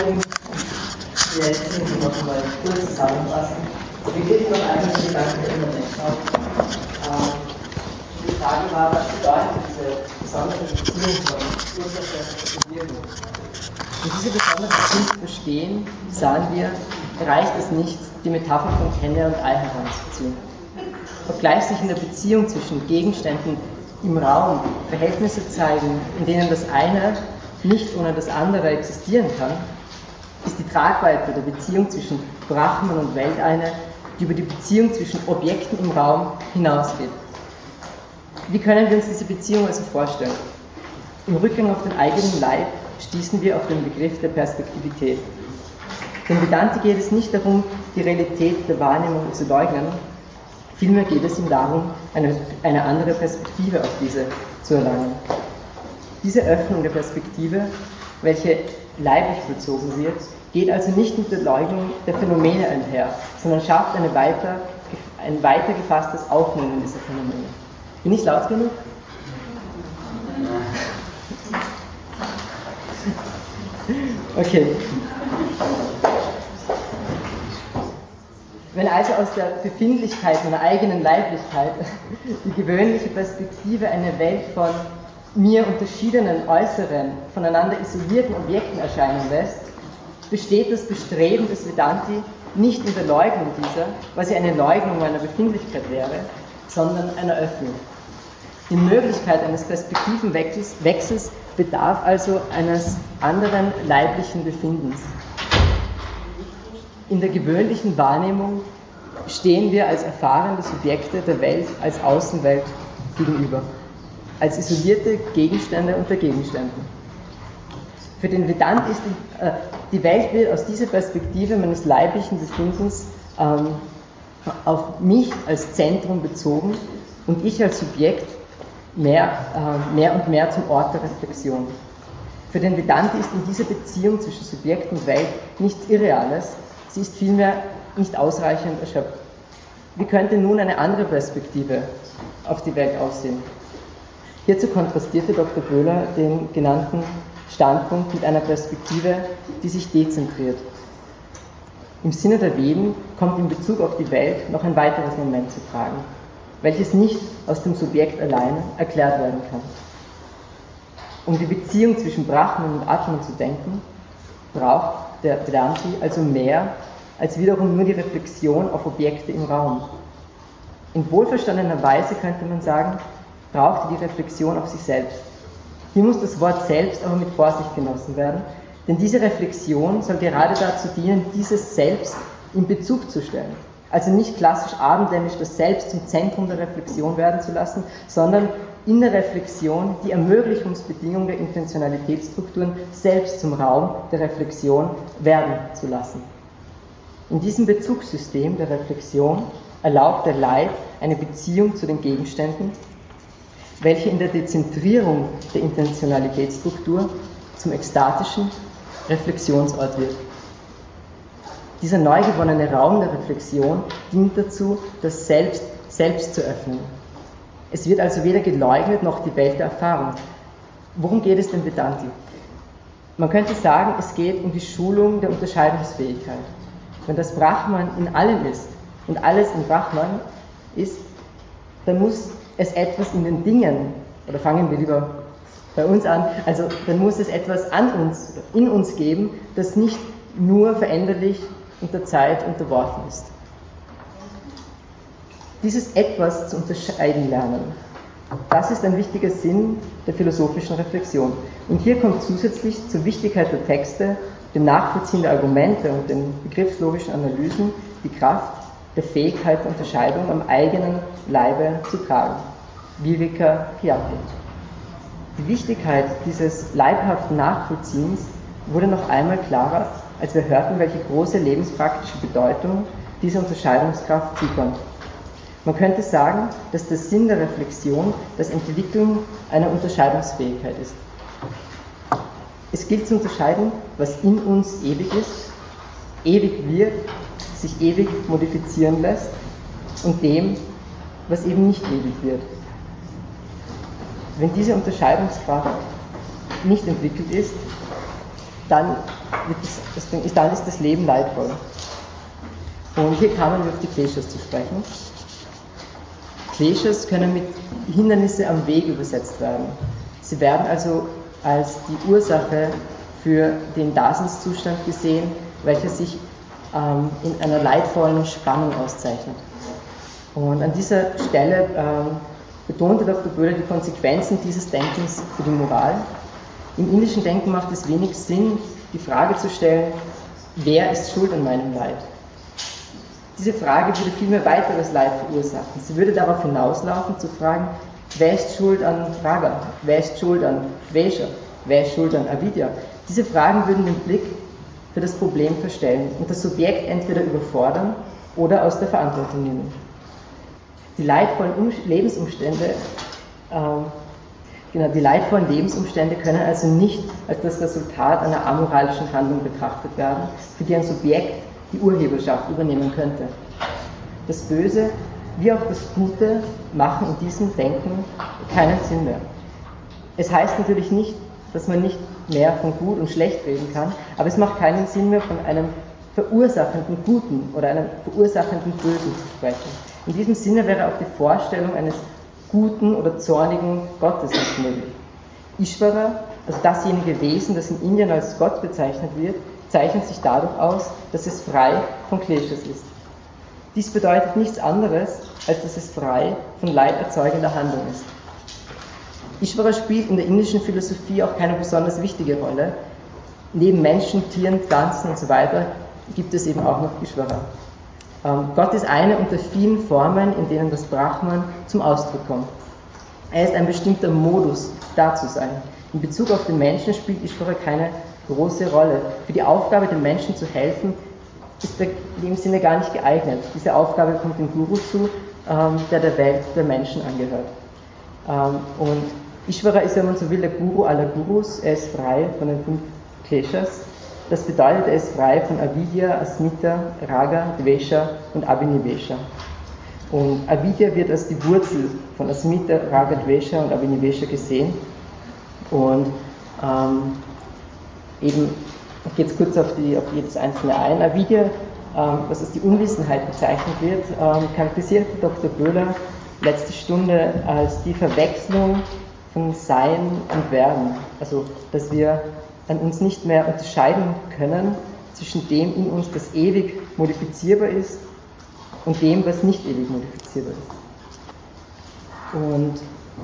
allerdings die letzten noch einmal kurz zusammenfassen. Wir beginnen noch einmal die Gedanken der Immanentschau. Ähm, die Frage war, was bedeutet diese besondere Beziehung von Ursache und Wirkung? Um diese besondere Beziehung zu verstehen, sahen wir, reicht es nicht, die Metapher von Kenne und Ei heranzuziehen. Obgleich sich in der Beziehung zwischen Gegenständen im Raum Verhältnisse zeigen, in denen das eine nicht ohne das andere existieren kann, ist die Tragweite der Beziehung zwischen Brahman und Welt eine, die über die Beziehung zwischen Objekten im Raum hinausgeht. Wie können wir uns diese Beziehung also vorstellen? Im Rückgang auf den eigenen Leib stießen wir auf den Begriff der Perspektivität. Dem Vedanta geht es nicht darum, die Realität der Wahrnehmung zu leugnen, vielmehr geht es ihm darum, eine, eine andere Perspektive auf diese zu erlangen. Diese Öffnung der Perspektive, welche leiblich bezogen wird, geht also nicht mit der Leugnung der Phänomene einher, sondern schafft eine weiter, ein weiter gefasstes Aufnehmen dieser Phänomene. Bin ich laut genug? Okay. Wenn also aus der Befindlichkeit meiner eigenen Leiblichkeit die gewöhnliche Perspektive eine Welt von mir unterschiedenen äußeren, voneinander isolierten Objekten erscheinen lässt, besteht das Bestreben des Vedanti nicht in der Leugnung dieser, was ja eine Leugnung meiner Befindlichkeit wäre, sondern einer Öffnung. Die Möglichkeit eines Perspektivenwechsels bedarf also eines anderen leiblichen Befindens. In der gewöhnlichen Wahrnehmung stehen wir als erfahrene Subjekte der Welt als Außenwelt gegenüber als isolierte Gegenstände unter Gegenständen. Für den Vedant ist die, äh, die Welt wird aus dieser Perspektive meines leiblichen Befindens ähm, auf mich als Zentrum bezogen und ich als Subjekt mehr, äh, mehr und mehr zum Ort der Reflexion. Für den Vedanta ist in dieser Beziehung zwischen Subjekt und Welt nichts Irreales, sie ist vielmehr nicht ausreichend erschöpft. Wie könnte nun eine andere Perspektive auf die Welt aussehen? Hierzu kontrastierte Dr. Böhler den genannten Standpunkt mit einer Perspektive, die sich dezentriert. Im Sinne der Veden kommt in Bezug auf die Welt noch ein weiteres Moment zu tragen, welches nicht aus dem Subjekt allein erklärt werden kann. Um die Beziehung zwischen Brahman und Atman zu denken, braucht der Vedanti also mehr als wiederum nur die Reflexion auf Objekte im Raum. In wohlverstandener Weise könnte man sagen, braucht die Reflexion auf sich selbst. Hier muss das Wort selbst aber mit Vorsicht genossen werden, denn diese Reflexion soll gerade dazu dienen, dieses Selbst in Bezug zu stellen. Also nicht klassisch abendländisch das Selbst zum Zentrum der Reflexion werden zu lassen, sondern in der Reflexion die Ermöglichungsbedingung der Intentionalitätsstrukturen selbst zum Raum der Reflexion werden zu lassen. In diesem Bezugssystem der Reflexion erlaubt der Leib eine Beziehung zu den Gegenständen, welche in der Dezentrierung der Intentionalitätsstruktur zum ekstatischen Reflexionsort wird. Dieser neu gewonnene Raum der Reflexion dient dazu, das Selbst selbst zu öffnen. Es wird also weder geleugnet noch die Welt der Erfahrung. Worum geht es dem Vedanti? Man könnte sagen, es geht um die Schulung der Unterscheidungsfähigkeit. Wenn das Brahman in allem ist und alles in Brahman ist, dann muss es etwas in den Dingen, oder fangen wir lieber bei uns an, also dann muss es etwas an uns, in uns geben, das nicht nur veränderlich und der Zeit unterworfen ist. Dieses etwas zu unterscheiden lernen, das ist ein wichtiger Sinn der philosophischen Reflexion. Und hier kommt zusätzlich zur Wichtigkeit der Texte, dem Nachvollziehen der Argumente und den begriffslogischen Analysen die Kraft der Fähigkeit der Unterscheidung am eigenen Leibe zu tragen. Viveka Pyati. Die Wichtigkeit dieses leibhaften Nachvollziehens wurde noch einmal klarer, als wir hörten, welche große lebenspraktische Bedeutung diese Unterscheidungskraft zukommt. Man könnte sagen, dass der Sinn der Reflexion das Entwickeln einer Unterscheidungsfähigkeit ist. Es gilt zu unterscheiden, was in uns ewig ist, ewig wird, sich ewig modifizieren lässt und dem, was eben nicht ewig wird. Wenn diese Unterscheidungskraft nicht entwickelt ist, dann, das, dann ist das Leben leidvoll. Und hier kamen wir auf die Kleshas zu sprechen. Kleshas können mit Hindernisse am Weg übersetzt werden. Sie werden also als die Ursache für den Daseinszustand gesehen, welcher sich ähm, in einer leidvollen Spannung auszeichnet. Und an dieser Stelle ähm, betonte Dr. Böhler die Konsequenzen dieses Denkens für die Moral. Im indischen Denken macht es wenig Sinn, die Frage zu stellen, wer ist schuld an meinem Leid? Diese Frage würde vielmehr weiteres Leid verursachen. Sie würde darauf hinauslaufen, zu fragen, wer ist schuld an Raga? Wer ist schuld an Vesha? Wer ist schuld an Avidya? Diese Fragen würden den Blick für das Problem verstellen und das Subjekt entweder überfordern oder aus der Verantwortung nehmen. Die leidvollen Lebensumstände, äh, genau, die leidvollen Lebensumstände können also nicht als das Resultat einer amoralischen Handlung betrachtet werden, für die ein Subjekt die Urheberschaft übernehmen könnte. Das Böse wie auch das Gute machen in diesem Denken keinen Sinn mehr. Es heißt natürlich nicht, dass man nicht mehr von gut und schlecht reden kann, aber es macht keinen Sinn mehr, von einem verursachenden Guten oder einem verursachenden Bösen zu sprechen. In diesem Sinne wäre auch die Vorstellung eines guten oder zornigen Gottes nicht möglich. Ishvara, also dasjenige Wesen, das in Indien als Gott bezeichnet wird, zeichnet sich dadurch aus, dass es frei von Kleshas ist. Dies bedeutet nichts anderes, als dass es frei von leiderzeugender Handlung ist. Ishvara spielt in der indischen Philosophie auch keine besonders wichtige Rolle. Neben Menschen, Tieren, Pflanzen und so weiter gibt es eben auch noch Ishvara. Ähm, Gott ist eine unter vielen Formen, in denen das Brahman zum Ausdruck kommt. Er ist ein bestimmter Modus, da zu sein. In Bezug auf den Menschen spielt Ishvara keine große Rolle. Für die Aufgabe, den Menschen zu helfen, ist er in dem Sinne gar nicht geeignet. Diese Aufgabe kommt dem Guru zu, ähm, der der Welt der Menschen angehört. Ähm, und Ishvara ist, wenn man so will, der Guru aller Gurus. Er ist frei von den fünf Kleshas. Das bedeutet, er ist frei von Avidya, Asmita, Raga, Dvesha und Abhinivesha. Und Avidya wird als die Wurzel von Asmita, Raga, Dvesha und Abhinivesha gesehen. Und ähm, eben, ich gehe jetzt kurz auf, die, auf jedes einzelne ein. Avidya, ähm, was als die Unwissenheit bezeichnet wird, ähm, charakterisiert Dr. Böhler letzte Stunde als die Verwechslung von Sein und Werden. Also, dass wir an uns nicht mehr unterscheiden können zwischen dem in uns, das ewig modifizierbar ist, und dem, was nicht ewig modifizierbar ist. Und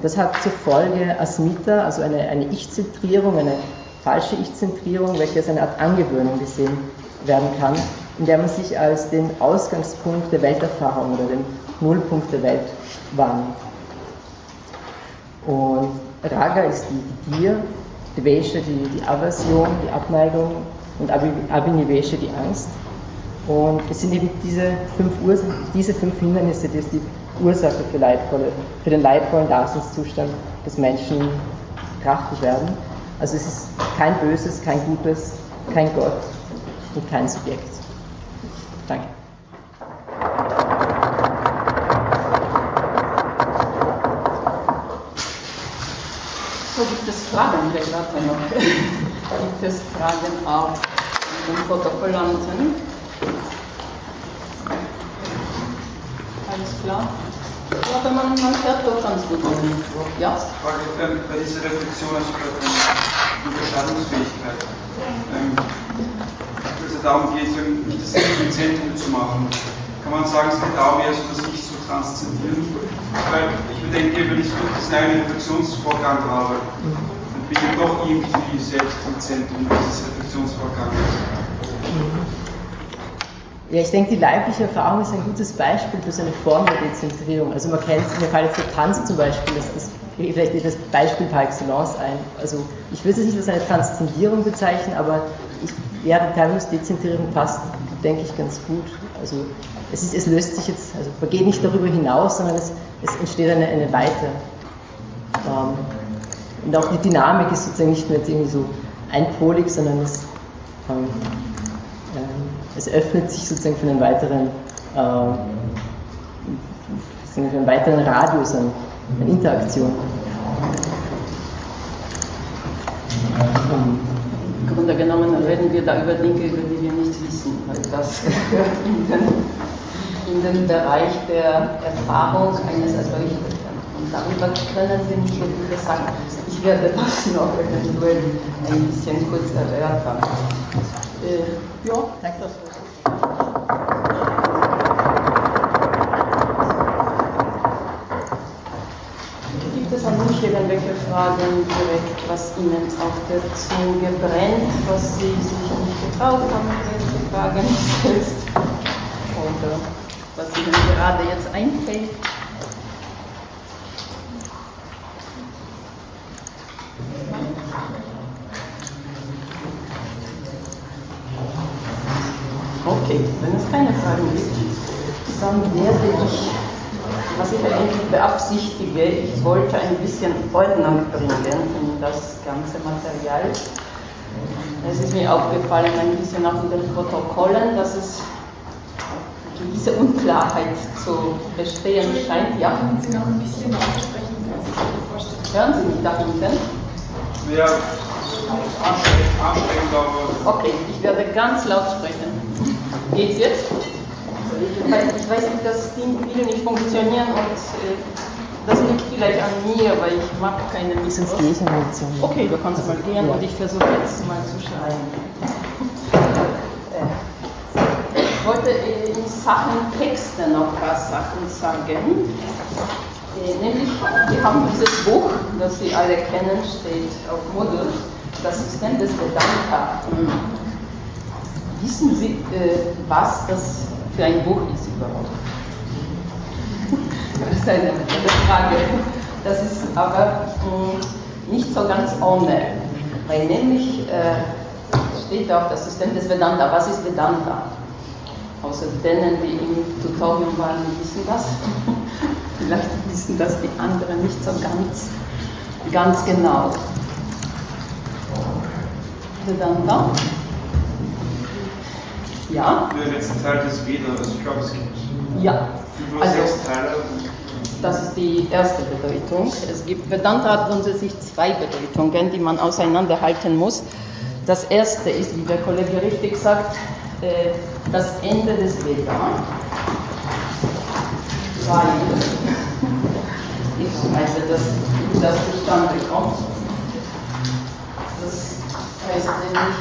das hat zur Folge Asmita, also eine, eine Ich-Zentrierung, eine falsche Ich-Zentrierung, welche als eine Art Angewöhnung gesehen werden kann, in der man sich als den Ausgangspunkt der Welterfahrung oder den Nullpunkt der Welt wahrnimmt. Und Raga ist die Gier, Dvesha die, die Aversion, die Abneigung und Abhinivesha die Angst. Und es sind eben diese fünf, diese fünf Hindernisse, die die Ursache für, leidvolle, für den leidvollen Daseinszustand des Menschen betrachtet werden. Also es ist kein Böses, kein Gutes, kein Gott und kein Subjekt. Danke. So gibt es Fragen, wir warten noch. gibt es Fragen auf den Protokollanten? Alles klar? Ja, aber man, man hört doch ganz gut. Ja? Frage ähm, bei dieser Reflexion, also bei der Unterscheidungsfähigkeit. Ähm, es also darum geht, nicht das im Zentrum zu machen. Kann man sagen, es geht darum, eher so das Ich zu transzendieren? Weil ich bedenke, wenn ich wirklich einen Reflexionsvorgang habe, ich doch irgendwie selbst im Zentrum dieses Reflexionsvorgangs. Ja, ich denke, die leibliche Erfahrung ist ein gutes Beispiel für so eine Form der Dezentrierung. Also man kennt, mir fällt jetzt der Tanz zum Beispiel, das, das, vielleicht das Beispiel par excellence ein. Also ich würde es nicht als eine Transzendierung bezeichnen, aber ich, ja, die Terminus Dezentrierung passt, denke ich, ganz gut. Also es, ist, es löst sich jetzt, also man geht nicht darüber hinaus, sondern es, es entsteht eine, eine Weite. Ähm, und auch die Dynamik ist sozusagen nicht mehr irgendwie so einpolig, sondern es ähm, es öffnet sich sozusagen für einen weiteren, äh, für einen weiteren Radius an, an Interaktion. Im Grunde genommen reden wir da über Dinge, über die wir nichts wissen, weil das gehört in den, in den Bereich der Erfahrung eines Erleuchteten. Und darüber können wir nicht viel sagen. Ich werde das noch eventuell ein bisschen kurz erörtern. Äh, ja, so. Gibt es an mich irgendwelche Fragen direkt, was Ihnen auf der Zunge brennt, was Sie sich nicht getraut haben, welche Fragen selbst oder was Ihnen gerade jetzt einfällt? Okay, wenn es keine Fragen gibt, dann werde ich, was ich eigentlich beabsichtige, ich wollte ein bisschen Ordnung bringen in das ganze Material. Es ist mir aufgefallen, ein bisschen auch in den Protokollen, dass es eine gewisse Unklarheit zu bestehen scheint. Ja? Können Sie noch ein bisschen aussprechen? Hören Sie mich da hinten? Ja, anstrengend, aber Okay, ich werde ganz laut sprechen. Geht's jetzt? Ich weiß nicht, dass Ding will nicht funktionieren und äh, das liegt vielleicht an mir, weil ich mag keine Sonst gehe ich. Okay, du kannst mal gehen und ich versuche jetzt mal zu schreiben. Ich wollte äh, in Sachen Texte noch ein paar Sachen sagen. Äh, Nämlich, wir haben dieses Buch, das Sie alle kennen, steht auf Moodle, das System des Vedanta. Wissen Sie, äh, was das für ein Buch ist überhaupt? Das ist eine, eine Frage. Das ist aber mh, nicht so ganz ohne, weil nämlich äh, steht auch das System des Vedanta. Was ist Vedanta? Außer denen, die im Tutorium waren, wissen das. Vielleicht wissen das die anderen nicht so ganz, ganz genau. Vedanta? Ja? der letzte Teil des Veda, also ich glaube, es gibt Ja. oder Also, sechs Teile. Das ist die erste Bedeutung. Es gibt Vedanta hat grundsätzlich zwei Bedeutungen, die man auseinanderhalten muss. Das erste ist, wie der Kollege richtig sagt, äh, das Ende des Veda. Weil, ich weiß, dass das zustande kommt. Das heißt nämlich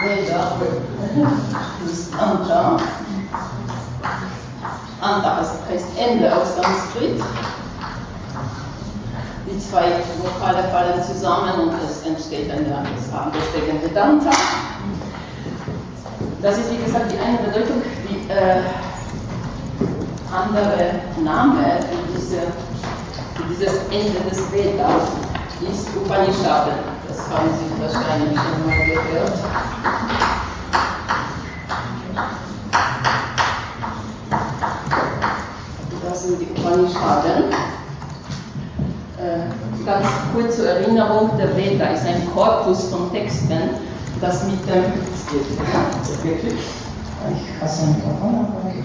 Veda ist Anta. Anta heißt, Ende auf Sanskrit. Die zwei Vokale fallen zusammen und es entsteht ein. Deswegen Vedanta. Das ist wie gesagt die eine Bedeutung. Die äh, andere Name für, diese, für dieses Ende des Veda ist Upanishaden. Das haben Sie wahrscheinlich schon mal gehört. Das sind die Upanishaden. Äh, ganz kurz zur Erinnerung, der Veda ist ein Korpus von Texten, das mit dem. Ich hasse Mikrofon, aber okay.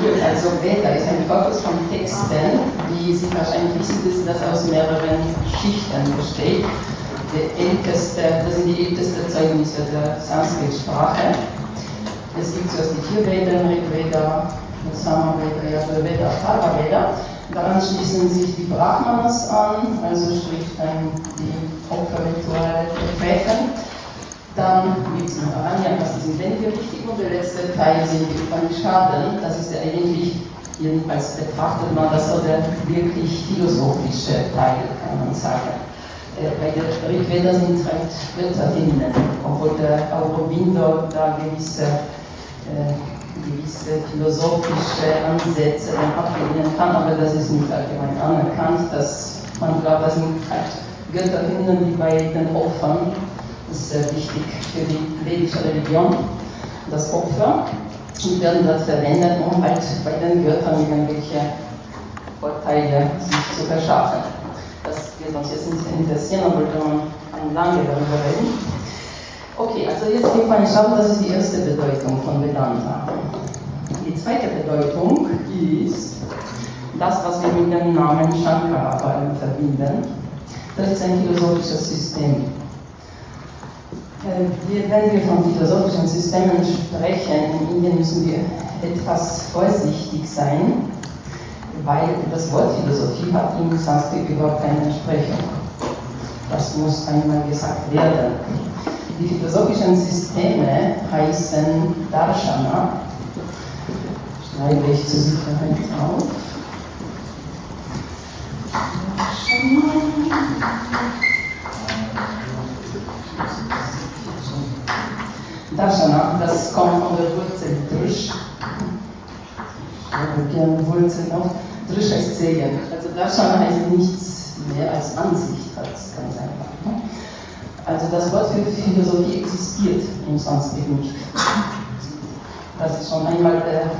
Gut, also Veda ist ein Korpus von Texten, wie Sie wahrscheinlich wissen, dass das aus mehreren Schichten besteht. Älteste, das sind die ältesten Zeugnisse der Sanskrit-Sprache. Es gibt zuerst die vier Veden, Rig Veda, Samaveda, Yajurveda, Atharva Veda. Daran schließen sich die Brahmanas an, also sprich dann die Opferrituale der Väter. Dann gibt es noch Aranya, das ist die richtig und der letzte Teil sind die Upanishaden. Das ist ja eigentlich, jedenfalls betrachtet man das so der wirklich philosophische Teil, kann man sagen. Äh, Bei der Rigveda sind recht Götterhinnen, obwohl der Aurobindo da gewisse, äh, gewisse philosophische Ansätze ablehnen kann, aber das ist nicht allgemein anerkannt, dass man glaubt, das sind halt Götterhinnen, die bei den Opfern, das ist sehr wichtig für die vedische Religion, das Opfer, und werden das verwendet, um halt bei den Göttern irgendwelche Vorteile sich zu verschaffen. Das wird uns jetzt nicht interessieren, aber wollte man lange darüber reden. Okay, also jetzt die Upanishad, das ist die erste Bedeutung von Vedanta. Die zweite Bedeutung ist das, was wir mit dem Namen Shankara verbinden. Das ist ein philosophisches System. Äh, wir, wenn wir von philosophischen Systemen sprechen, in Indien müssen wir etwas vorsichtig sein, weil das Wort Philosophie hat im Sanskrit überhaupt keine Entsprechung. Das muss einmal gesagt werden. Die philosophischen Systeme heißen Darshana, schreibe ich zur Sicherheit auf. Darshana, das kommt von der Wurzel Drish. Habe gerne Wurzeln auf. Drish heißt Segen. Also Darshana heißt nichts mehr als Ansicht, das ganz einfach. Ne? Also das Wort für Philosophie existiert im Sanskrit nicht. Das ist schon einmal der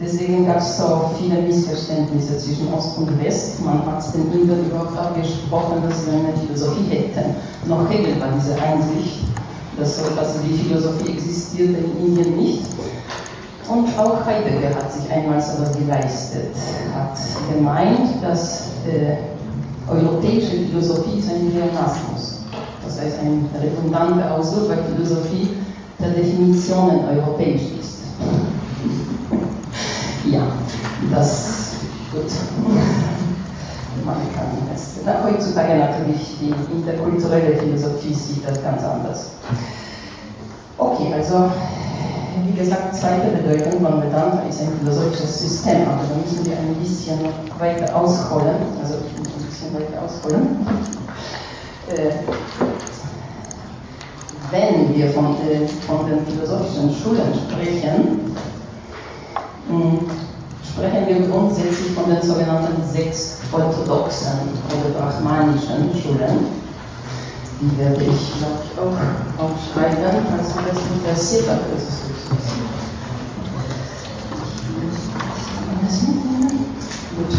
Deswegen gab es so viele Missverständnisse zwischen Ost und West. Man hat den Indern überhaupt abgesprochen, dass sie eine Philosophie hätten. Noch Hegel war diese Einsicht, dass also die Philosophie existierte in Indien nicht. Und auch Heidegger hat sich einmal so etwas geleistet, hat gemeint, dass äh, europäische Philosophie ist ein Pleonasmus. Das heißt, ein redundanter Ausdruck, weil Philosophie per Definition europäisch ist. Ja, das gut. Man heutzutage natürlich die interkulturelle Philosophie sieht das ganz anders. Okay, also wie gesagt, zweite Bedeutung von Vedanta ist ein philosophisches System, aber da müssen wir ein bisschen weiter ausholen, also ein bisschen weiter ausholen. Äh, wenn wir von, äh, von den philosophischen Schulen sprechen, sprechen wir grundsätzlich von den sogenannten sechs orthodoxen oder brahmanischen Schulen. Die werde ich, glaube ich, auch aufschreiben, falls du das interessiert. Ist Gut.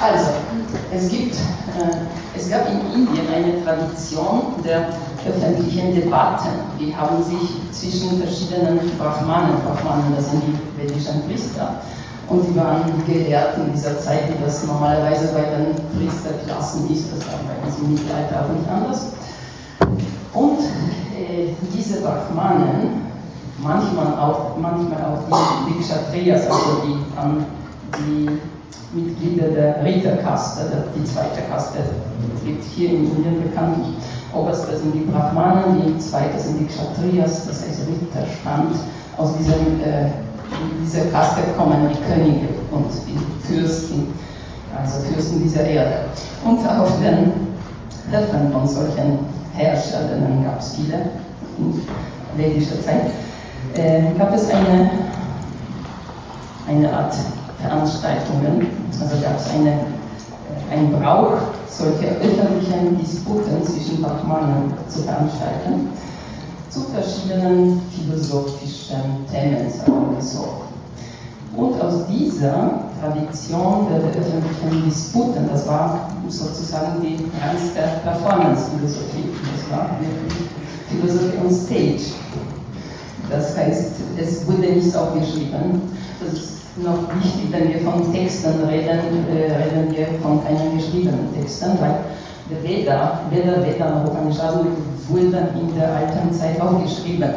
Also, es, gibt, äh, es gab in Indien eine Tradition der öffentlichen Debatten. Die haben sich zwischen verschiedenen Brahmanen, Brahmanen, das sind die vedischen Priester, und die waren Gelehrten dieser Zeit, wie das normalerweise bei den Priesterklassen ist, das war bei uns im Mittelalter auch nicht anders. Und äh, diese Brahmanen, manchmal auch, manchmal auch die, die Kshatriyas, also die, die Mitglieder der Ritterkaste, die zweite Kaste, gibt hier in Indien bekannt. Oberste sind die Brahmanen, die zweite sind die Kshatriyas, das heißt Ritterstand. Aus diesem, äh, dieser Kaste kommen die Könige und die Fürsten, also Fürsten dieser Erde. Und auf den Höfen von solchen Herrschern, gab es viele in vedischer Zeit, äh, gab es eine, eine Art Veranstaltungen, also gab es eine, äh, einen Brauch, solche öffentlichen Disputen zwischen Brahmanen zu veranstalten, zu verschiedenen philosophischen Themen, sagen wir so. Und aus dieser Tradition der öffentlichen Disputen, das war sozusagen die reinste Performance-Philosophie, das war wirklich Philosophie on Stage. Das heißt, es wurde nichts aufgeschrieben. Das ist noch wichtig, wenn wir von Texten reden, äh, reden wir von keinen geschriebenen Texten, weil der Veda, Veda, Veda und Upanishaden wurden in der alten Zeit auch geschrieben.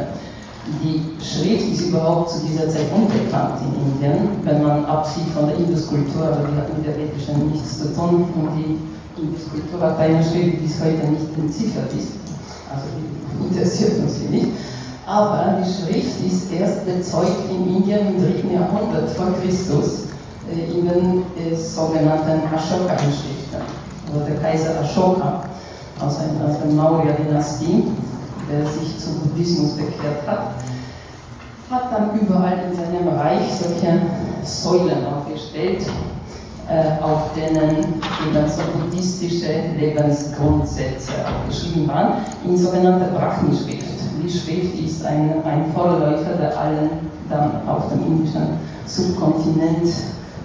Die Schrift ist überhaupt zu dieser Zeit unbekannt in Indien, wenn man absieht von der Induskultur, aber die hat mit der vedischen nichts zu tun und die Induskultur hat eine Schrift, die bis heute nicht entziffert ist. Also die interessiert uns hier nicht. Aber die Schrift ist erst bezeugt in Indien im 3. Jahrhundert vor Christus äh, in den äh, sogenannten Ashoka-Inschriften. Also der Kaiser Ashoka aus, aus der Maurya-Dynastie, der sich zum Buddhismus bekehrt hat, hat dann überall in seinem Reich solche Säulen aufgestellt, äh, auf denen eben so buddhistische Lebensgrundsätze geschrieben waren, in sogenannter Brahmi-Schrift die Schrift ist ein, ein Vorläufer der allen dann auf dem indischen Subkontinent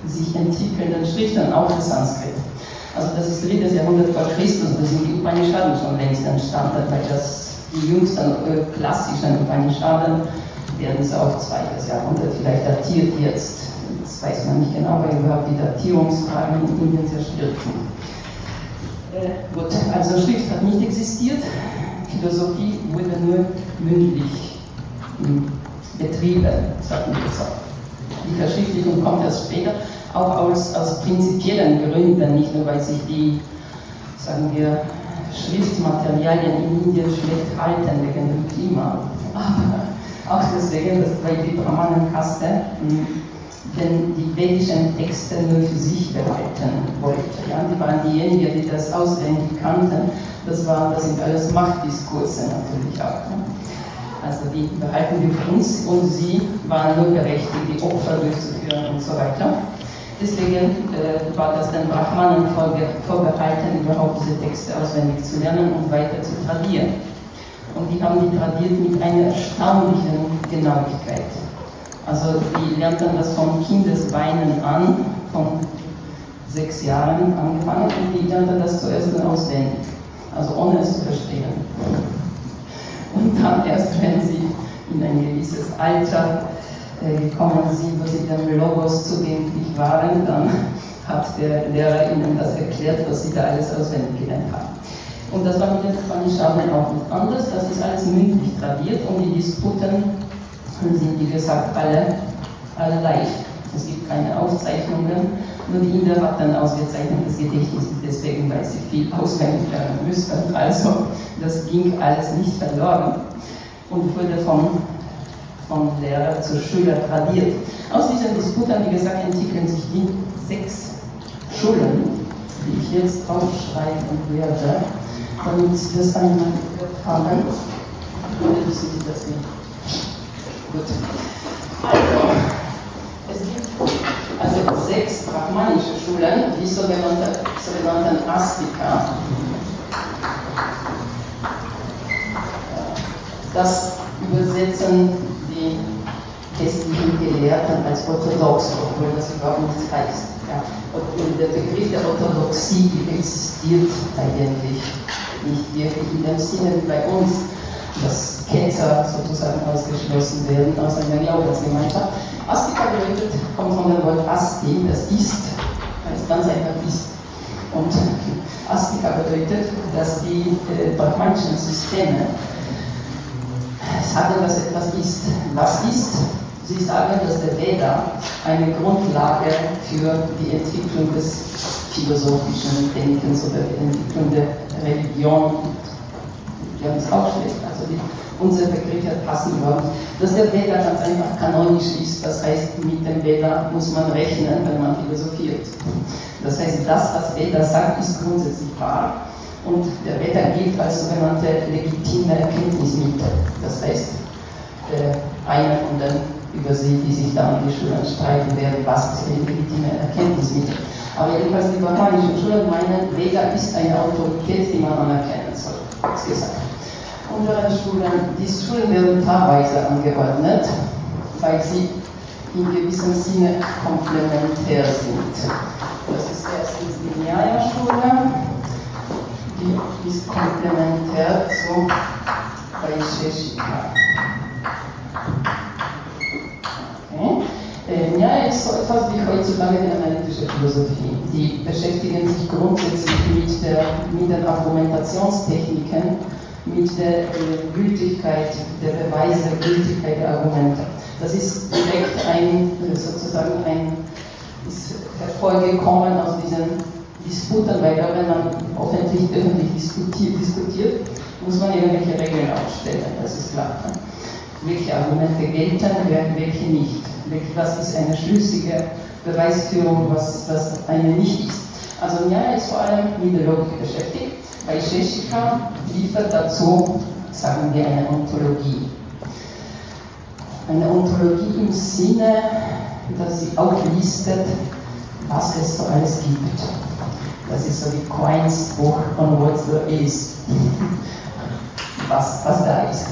sich entwickelnden Schriften, auch der Sanskrit. Also das ist 3. Jahrhundert vor Christus, da sind die Upanishaden schon längst entstanden, weil das die jüngsten äh, klassischen Upanishaden werden so auf 2. Jahrhundert vielleicht datiert jetzt. Das weiß man nicht genau, weil überhaupt die Datierungsfragen in Indien sehr schwierig sind. Äh, gut, also Schrift hat nicht existiert, Philosophie wurde nur mündlich hm, betrieben, sagen wir so. Die Verschriftlichung kommt erst später, auch aus, aus prinzipiellen Gründen, nicht nur weil sich die, sagen wir, Schriftmaterialien in Indien schlecht halten wegen dem Klima, aber auch deswegen, dass weil die Brahmanenkaste denn die vedischen Texte nur für sich behalten wollte. Ja, die waren diejenigen, die das auswendig kannten. Das, war, das sind alles Machtdiskurse natürlich auch. Ne? Also die behalten wir für uns und sie waren nur berechtigt, die Opfer durchzuführen und so weiter. Deswegen äh, war das den Brahmanen vorbehalten, überhaupt diese Texte auswendig zu lernen und weiter zu tradieren. Und die haben die tradiert mit einer erstaunlichen Genauigkeit. Also die lernten das von Kindesbeinen an, von sechs Jahren angefangen und die lernten das zuerst auswendig, also ohne es zu verstehen. Und dann erst, wenn sie in ein gewisses Alter äh, gekommen sind, wo sie dem Logos zugänglich waren, dann hat der Lehrer ihnen das erklärt, was sie da alles auswendig gelernt haben. Und das war mit den Spanischen auch nicht anders, das ist alles mündlich tradiert und die Disputen sind, wie gesagt, alle, alle leicht. Es gibt keine Aufzeichnungen. Nur die Inder hat ein ausgezeichnetes Gedächtnis, deswegen, weil sie viel auswendig lernen müssten. Also, das ging alles nicht verloren und wurde von, von Lehrer zu Schüler tradiert. Aus diesen Disputen, wie gesagt, entwickeln sich die sechs Schulen, die ich jetzt aufschreiben werde, damit Sie das einmal gehört haben. Oder wissen Sie das nicht? Gut. Also, es gibt also sechs brahmanische Schulen, die sogenannte, sogenannten Astika. Das übersetzen die christlichen Gelehrten als orthodox, obwohl das überhaupt nichts heißt. Ja. Und der Begriff der Orthodoxie existiert eigentlich nicht wirklich in dem Sinne wie bei uns dass Ketzer sozusagen ausgeschlossen werden aus einer Glaubensgemeinschaft. Astika bedeutet, kommt von dem Wort Asti, das ist, heißt ganz einfach ist. Und Astika bedeutet, dass die äh, brahmanischen Systeme sagen, dass etwas ist. Was ist? Sie sagen, dass der Veda eine Grundlage für die Entwicklung des philosophischen Denkens oder die Entwicklung der Religion es auch schlecht. Also die, unsere Begriffe passen überhaupt Dass der Veda ganz einfach kanonisch ist, das heißt, mit dem Veda muss man rechnen, wenn man philosophiert. Das heißt, das, was Veda sagt, ist grundsätzlich wahr. Und der Veda gilt als sogenannte legitime Erkenntnismittel. Das heißt, äh, einer von den über sie, die sich da an die Schulen streiten werden, was ist eine legitime Erkenntnismittel. Aber jedenfalls die brahmanischen Schulen meinen, Veda ist eine Autorität, die man anerkennen soll. Das gesagt unseren Schulen, die Schulen werden paarweise angeordnet, weil sie in gewissem Sinne komplementär sind. Das ist erstens die Nyaya-Schule, die ist komplementär zu Vaisheshika. Okay. Äh, Nyaya ist so etwas wie heutzutage die analytische Philosophie. Die beschäftigen sich grundsätzlich mit, der, mit den Argumentationstechniken mit der äh, Gültigkeit der Beweise, Gültigkeit der Argumente. Das ist direkt ein, äh, sozusagen ein, ist hervorgekommen aus diesen Disputen, weil wenn man öffentlich, öffentlich diskutiert, diskutiert, muss man irgendwelche Regeln aufstellen, das ist klar. Welche Argumente gelten, welche nicht. Was ist eine schlüssige Beweisführung, was, was eine nicht ist. Also Nya ist vor allem mit der Logik beschäftigt bei Sheshika liefert dazu, sagen wir, eine Ontologie. Eine Ontologie im Sinne, dass sie auch listet, was es so alles gibt. Das ist so wie Coins Buch on what there is. was, was da ist.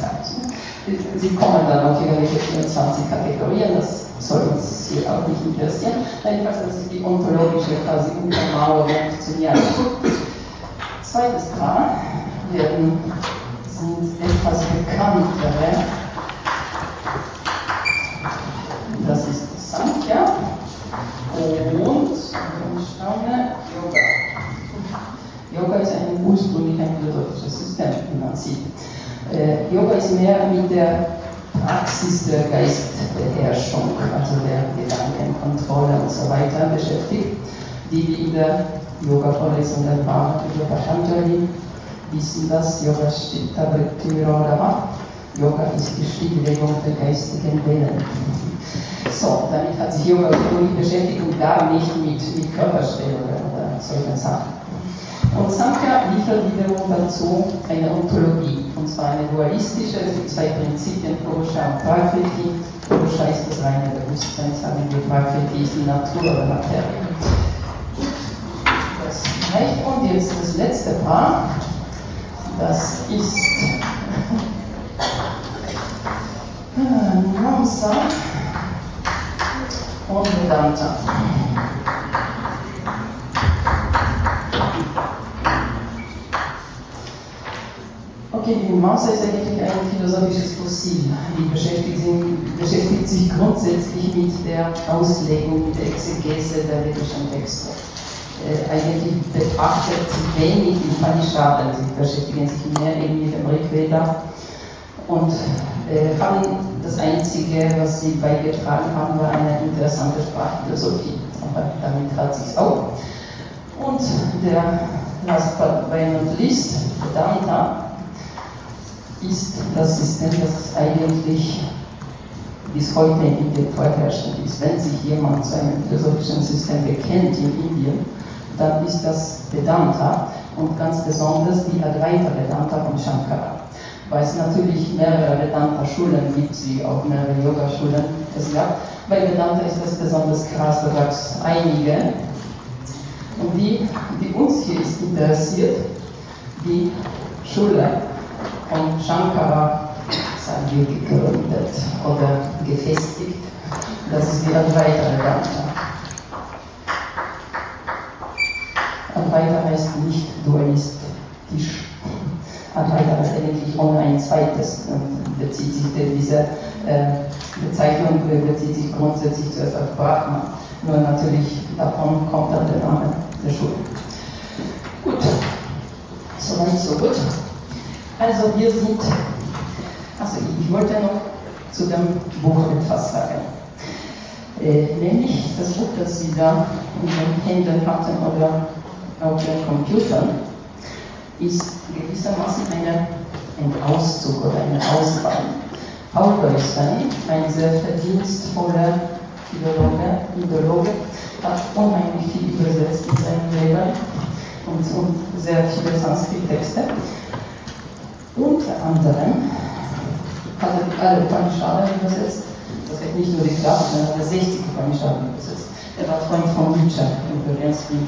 Sie kommen dann auf irgendwelche 24 Kategorien, das soll uns hier auch nicht interessieren. Jedenfalls, das ist die ontologische quasi Untermauerung zu Jahren zweites Paar werden, sind etwas bekanntere. Das ist Sankhya und schaue, Yoga. Yoga ist ein ursprünglich ein philosophisches System, wie man sieht. Äh, Yoga ist mehr mit der Praxis der Geistbeherrschung, also der Gedankenkontrolle und so weiter beschäftigt, die wir in der Yoga-Vorlesung erfahren, Yoga Patanjali, wissen das, Yoga Chitta Vritti Rodhava. Yoga ist die Stilllegung der geistigen Wellen. So, damit hat sich Yoga ursprünglich beschäftigt und gar nicht mit, mit Körperstellungen oder solchen Sachen. Und Sankhya liefert wiederum dazu eine Ontologie, und zwar eine dualistische, es gibt zwei Prinzipien, Purusha und Prakriti. Purusha ist das reine Bewusstsein, sagen wir, Prakriti ist die Natur oder Materie. Das reicht und jetzt das letzte Paar, das ist Namsa und Vedanta. Okay, die Mimamsa ist eigentlich ein philosophisches Fossil. Die beschäftigt, beschäftigt, sich grundsätzlich mit der Auslegung, mit der Exegese der vedischen Texte. Äh, eigentlich betrachtet sie wenig die Upanishaden, sie beschäftigen sich mehr eben mit dem Rigveda und äh, haben das Einzige, was sie beigetragen haben, war eine interessante Sprachphilosophie. Aber damit hat sich auch. Und der last but not least, Vedanta, ist das System, das eigentlich bis heute in Indien vorherrschend ist. Wenn sich jemand zu einem philosophischen System bekennt in Indien, dann ist das Vedanta und ganz besonders die Advaita Vedanta von Shankara. Weil es natürlich mehrere Vedanta-Schulen gibt, sie auch mehrere Yoga-Schulen es gab. Bei Vedanta ist das besonders krass, da gab es einige. Und die, die uns hier ist interessiert, die Schule von Shankara, sagen wir, gegründet oder gefestigt. Das ist die Advaita Vedanta. Advaita heißt nicht dualistisch. Advaita ist eigentlich ohne ein zweites. Bezieht sich diese äh, Bezeichnung bezieht sich grundsätzlich zuerst auf Brahma. Nur natürlich davon kommt dann der Name der Schule. Gut, soweit so gut. Also wir sind, also ich wollte noch zu dem Buch etwas sagen. Äh, nämlich das Buch, das Sie da in den Händen hatten oder auf den Computern, ist gewissermaßen eine, ein Auszug oder eine Auswahl. Paul ist ein sehr verdienstvoller Philologe, Ideologe, hat unheimlich viel übersetzt in seinem Leben und, und sehr viele Sanskrit-Texte. Unter anderem hat alle Upanishaden übersetzt. Das hat nicht nur die klassischen, sondern 60 Upanishaden übersetzt. Er war Freund von Nietzsche, übrigens, wie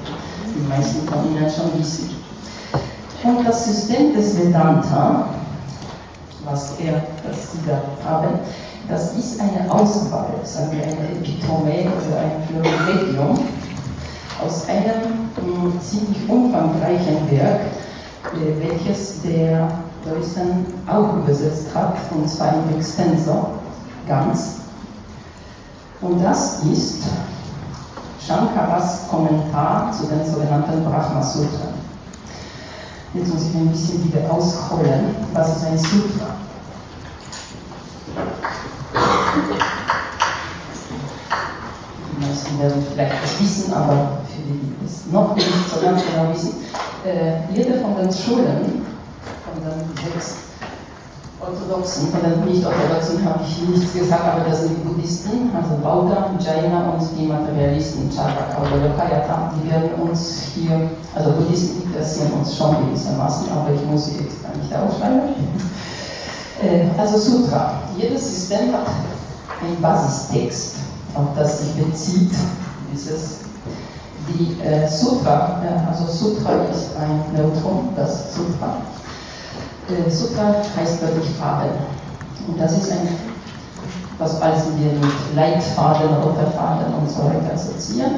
die meisten von Ihnen schon wissen. Und das System des Vedanta, was er, das Sie da haben, das ist eine Auswahl, sagen wir eine Epitome oder ein Florilegium aus einem mh, ziemlich umfangreichen Werk, äh, welches der Deussen auch übersetzt hat, und zwar im Extensor, ganz. Und das ist Shankaras Kommentar zu den sogenannten Brahma Sutra. Jetzt muss ich ein bisschen wieder ausholen, was ist ein Sutra? Die meisten werden vielleicht das wissen, aber für die, die es noch nicht so ganz genau wissen, äh, jede von den Schulen dann sechs Orthodoxen, von den Nicht-Orthodoxen habe ich nichts gesagt, aber das sind die Buddhisten, also Bauta, Jaina und die Materialisten, Charvaka oder Lokayata, die werden uns hier, also Buddhisten interessieren uns schon gewissermaßen, aber ich muss sie jetzt gar nicht aufschreiben. Äh, also Sutra. Jedes System hat einen Basistext, auf das sich bezieht dieses die äh, Sutra, äh, also Sutra ist ein Neutrum, das Sutra. Äh, Sutra heißt wirklich Farbe. Und das ist ein, was alles wir mit Leitfaden, roter Faden und so weiter assoziieren.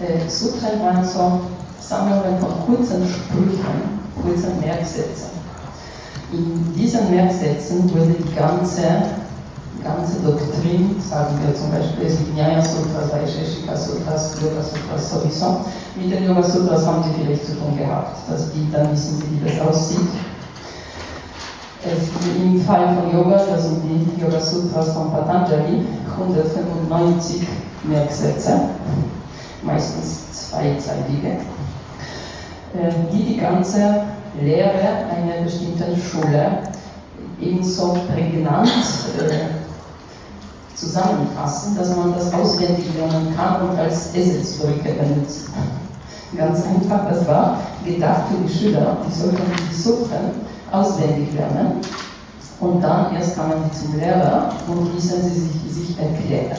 Äh, Sutra waren so Sammlungen von kurzen Sprüchen, kurzen Merksätzen. In diesen Merksätzen wurde die ganze, ganze Doktrin, sagen wir zum Beispiel, es Nyaya Sutras, Vaisheshika Sutras, Yoga Sutras sowieso. Mit den Yoga Sutras haben Sie vielleicht zu tun gehabt. Das Bild, dann wissen wie das aussieht. Es, Im Fall von Yoga, sind die Yoga Sutras von Patanjali, 195 Merksätze, meistens zweizeitige, äh, die die ganze Lehre einer bestimmten Schule ebenso prägnant äh, zusammenfassen, dass man das auswendig lernen kann und als Eselsbrücke benutzt. Ganz einfach, das war gedacht für die Schüler, die sollten die Sutren auswendig lernen und dann erst kann man zum Lehrer und ließen sie sich, sich erklären,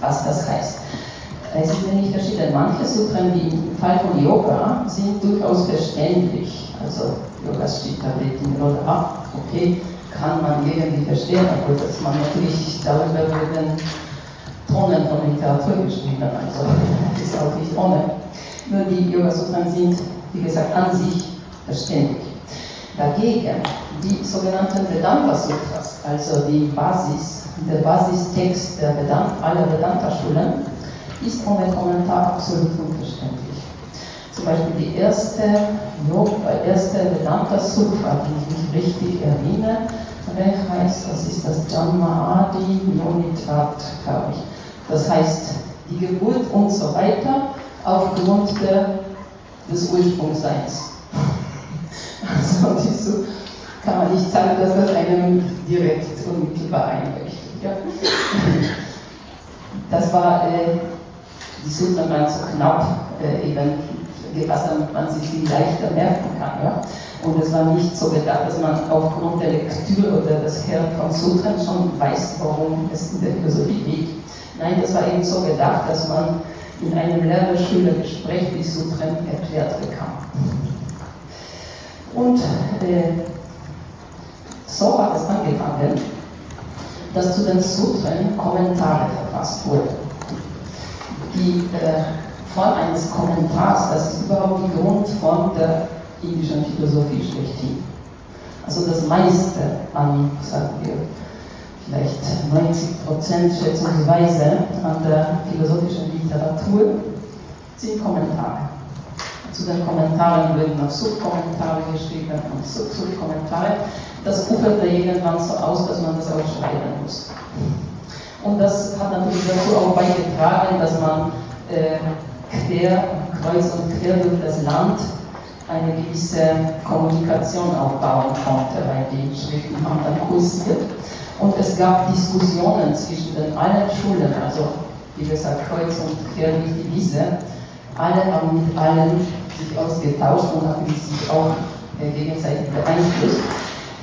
was das heißt. Es ist nämlich verschieden. Manche Sutren, wie im Fall von Yoga, sind durchaus verständlich. Also Yoga steht da in oder okay, kann man irgendwie verstehen, aber dass man natürlich darüber werden Tonnen von Literatur geschrieben, also ist auch nicht ohne. Nur die Yoga-Sutren sind, wie gesagt, an sich verständlich. Dagegen die sogenannten Vedanta-Sutras, also die Basis, der Basistext der Vedanta, aller Vedanta-Schulen, ist ohne Kommentar absolut unverständlich. Zum Beispiel die erste, erste Vedanta Sutra, die ich mich richtig erinnere, heißt, das ist das Janmaadi Yonitrat, glaube ich. Das heißt, die Geburt und so weiter aufgrund der, des Ursprungsseins. Also so kann man nicht sagen, dass das einem direkt unmittelbar einleuchtet. Ja? Das war äh, die Sutra waren so knapp, äh, eben, was man sich viel leichter merken kann. Ja? Und es war nicht so gedacht, dass man aufgrund der Lektüre oder des Herrn von Sutren schon weiß, worum es in der Philosophie geht. Nein, das war eben so gedacht, dass man in einem Lehrer-Schüler-Gespräch die Sutren erklärt bekam. Und äh, so hat es angefangen, dass zu den Sutren Kommentare verfasst wurden. Die äh, Form eines Kommentars, das ist überhaupt die Grundform der indischen Philosophie schlechthin. Also das meiste an, sagen wir, vielleicht 90 Prozent schätzungsweise an der philosophischen Literatur sind Kommentare. Zu den Kommentaren werden noch Subkommentare geschrieben und Subkommentare. Das uferte irgendwann so aus, dass man das auch schreiben muss. Und das hat natürlich dazu auch beigetragen, dass man äh, quer, kreuz und quer durch das Land eine gewisse Kommunikation aufbauen konnte, weil die Schriften haben dann kursiert. Und es gab Diskussionen zwischen den allen Schulen, also wie gesagt, kreuz und quer durch die Wiese. Alle haben mit allen sich ausgetauscht und haben sich auch äh, gegenseitig beeinflusst.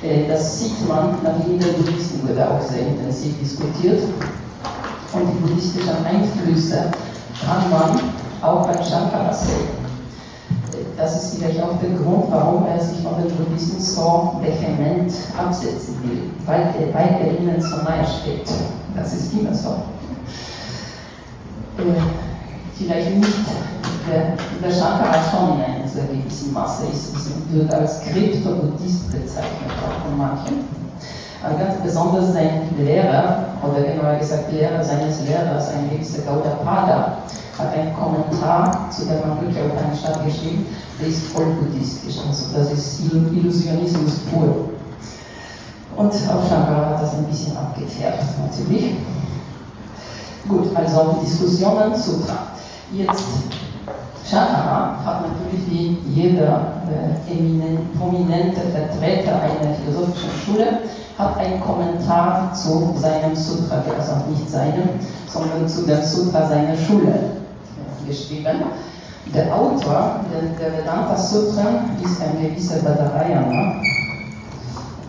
Äh, das sieht man, nach den Buddhisten wurde auch sehr intensiv diskutiert. Und die buddhistischen Einflüsse kann man auch bei Shankara sehen das ist vielleicht auch der Grund, warum er sich von den Buddhisten so vehement absetzen will, weil er, weil er ihnen so nahe steht. Das ist immer so. Äh, vielleicht nicht, der, der Shankara schon in einer gewissen Masse ist, wird als Krypto-Buddhist bezeichnet, auch von manchen. Aber ganz besonders sein Lehrer, oder genauer gesagt Lehrer seines Lehrers, ein gewisser Gaudapada, hat einen Kommentar zu der Mandukkya Upanishad geschrieben, der ist voll buddhistisch, also das ist Illusionismus pur. Und auch Shankara hat das ein bisschen abgefärbt, natürlich. Gut, also Diskussionen, Sutra. Jetzt, Shankara hat natürlich wie jeder äh, prominente Vertreter einer philosophischen Schule, hat einen Kommentar zu seinem Sutra, also nicht seinem, sondern zu dem Sutra seiner Schule geschrieben. Der Autor der, Vedanta Sutra ist ein gewisser Badarayana.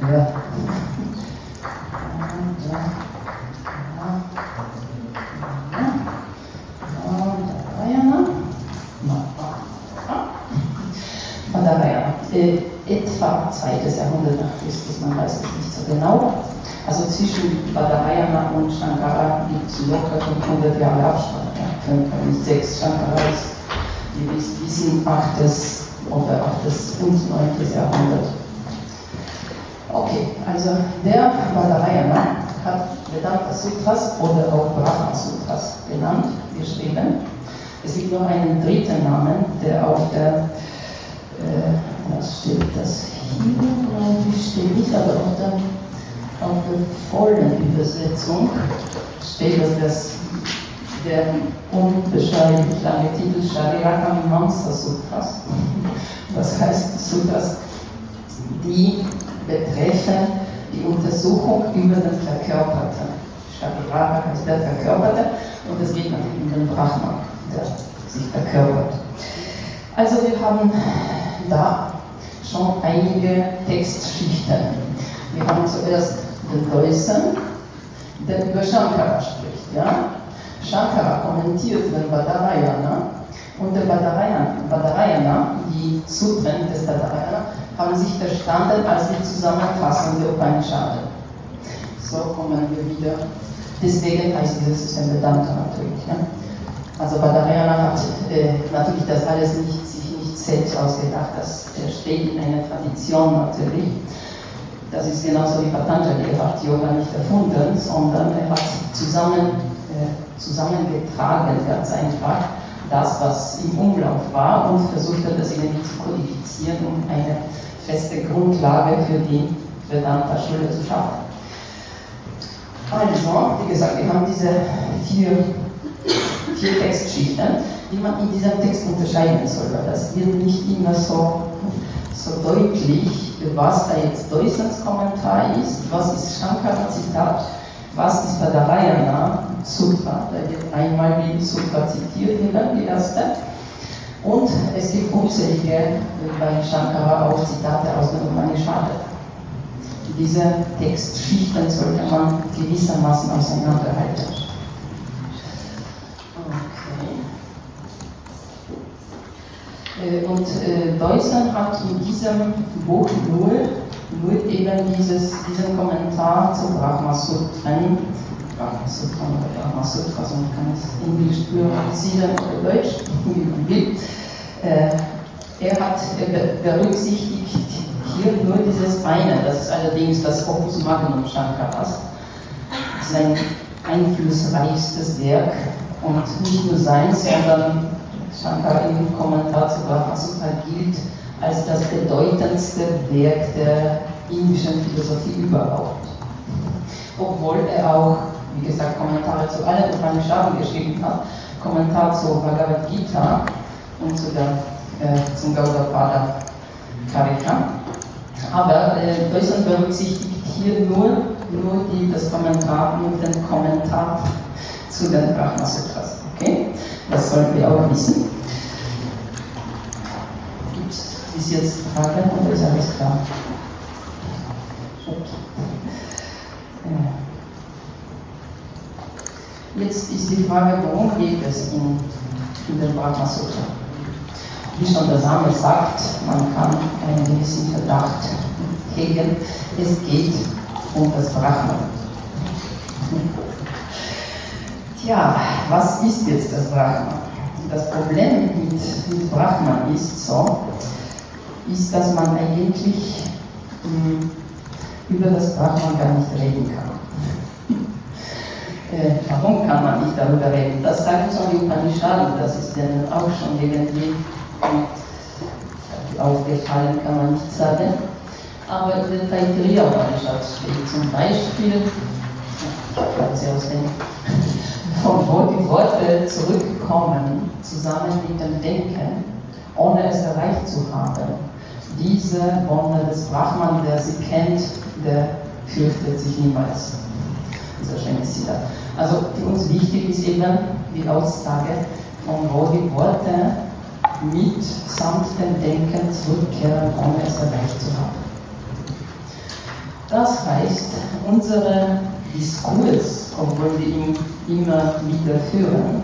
Ja. Badarayana. Äh, etwa zweites Jahrhundert nach Christus, man weiß es nicht so genau. Also zwischen Badarayana und Shankara gibt es locker 500 Jahre Abstand. Ja, 5 bis 6 Shankara ist, wie wir wissen, 8. oder 8. und 9. Jahrhundert. Okay, also der Badarayana hat Vedanta Sutras oder auch Brahma Sutras genannt, geschrieben. Es gibt noch einen dritten Namen, der auf der, äh, was steht das hier, wie steht ich, aber auf der, vollen Übersetzung steht, dass das der unbeschreiblich lange Titel Shariraka Mimamsa Sutras. Das heißt Sutras, die betreffen die Untersuchung über den Verkörperten. Shariraka heißt der Verkörperte und es geht natürlich um den Brahman, der sich verkörpert. Also wir haben da schon einige Textschichten. Wir haben zuerst den Deusen, der über Shankara spricht. Ja? Shankara kommentiert den Badarayana und der Badarayana, Badarayana, die Sutren des Badarayana, haben sich verstanden als die Zusammenfassung der Upanishade. So kommen wir wieder. Deswegen heißt dieses System Vedanta natürlich. Ja? Also Badarayana hat äh, natürlich das alles nicht, sich nicht selbst ausgedacht, das steht in einer Tradition natürlich. Das ist genauso wie Patanjali, er hat Yoga nicht erfunden, sondern er hat zusammen, äh, zusammengetragen, ganz einfach, das, was im Umlauf war und versucht hat, das irgendwie zu kodifizieren, um eine feste Grundlage für die Vedanta-Schule zu schaffen. Also, wie gesagt, wir haben diese vier, vier Textschichten, die man in diesem Text unterscheiden soll, weil das wird nicht immer so, so deutlich, was da jetzt Deusens Kommentar ist, was ist Shankara-Zitat, was ist Badarayana Sutra, da wird einmal die Sutra zitiert, die erste, und es gibt unzählige bei Shankara auch Zitate aus der Upanishad. Diese Textschichten sollte man gewissermaßen auseinanderhalten. Okay. Und äh, Deussen hat in diesem Buch nur, nur eben dieses, diesen Kommentar zum Brahma Sutran, Brahma Sutran oder Brahma Sutra, also man kann es Englisch pluralisieren oder Deutsch, wie man will. Äh, er hat berücksichtigt hier nur dieses eine, das ist allerdings das Opus Magnum Shankaras, sein einflussreichstes Werk und nicht nur sein, sondern Shankara im Kommentar zu Brahmasutra gilt als das bedeutendste Werk der indischen Philosophie überhaupt. Obwohl er auch, wie gesagt, Kommentare zu allen Upanishaden geschrieben hat, Kommentar zu Bhagavad Gita und zu der, äh, zum Gaudapada Karika. Aber äh, berücksichtigt hier nur, nur die, das Kommentar, nur den Kommentar zu den Brahmasutras. Okay? Das sollten wir auch wissen. Gibt es jetzt Fragen oder ist alles klar? Okay. Jetzt ist die Frage, worum geht es in, in den Brahmasutra? Wie schon der Name sagt, man kann einen gewissen Verdacht hegen. Es geht um das Brahman. Tja, was ist jetzt das Brahman? Das Problem mit, mit Brahman ist so, ist, dass man eigentlich mh, hm, über das Brahman gar nicht reden kann. äh, warum kann man nicht darüber reden? Das sagen schon die Upanishaden, das ist denen auch schon irgendwie aufgefallen, kann man nicht sagen. Aber in der Taittiriya Upanishad steht zum Beispiel, ich glaube sie auswendig, von wo die Worte zurückkommen, zusammen mit dem Denken, ohne es erreicht zu haben. Diese Wonne des Brahman, der sie kennt, der fürchtet sich niemals. Dieser schöne Siddha. Also für uns wichtig ist eben die Aussage, von wo die Worte mit samt dem Denken zurückkehren, ohne es erreicht zu haben. Das heißt, unsere Diskurs, obwohl wir ihn immer wieder führen,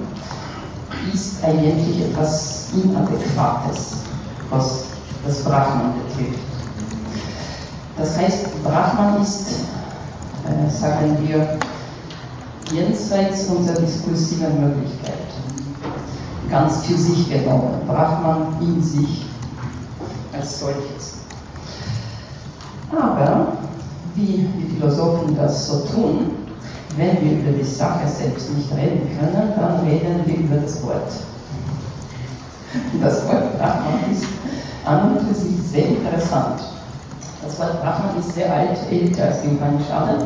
ist eigentlich etwas Inadäquates, was das Brahman betrifft. Das heißt, Brahman ist, äh, sagen wir, jenseits unserer diskursiven Möglichkeit ganz für sich genommen, Brahman in sich als solches. Aber, wie die Philosophen das so tun, wenn wir über die Sache selbst nicht reden können, dann reden wir über das Wort. Das Wort Brahman ist an und für sich sehr interessant. Das Wort Brahman ist sehr alt, älter als die Upanishaden,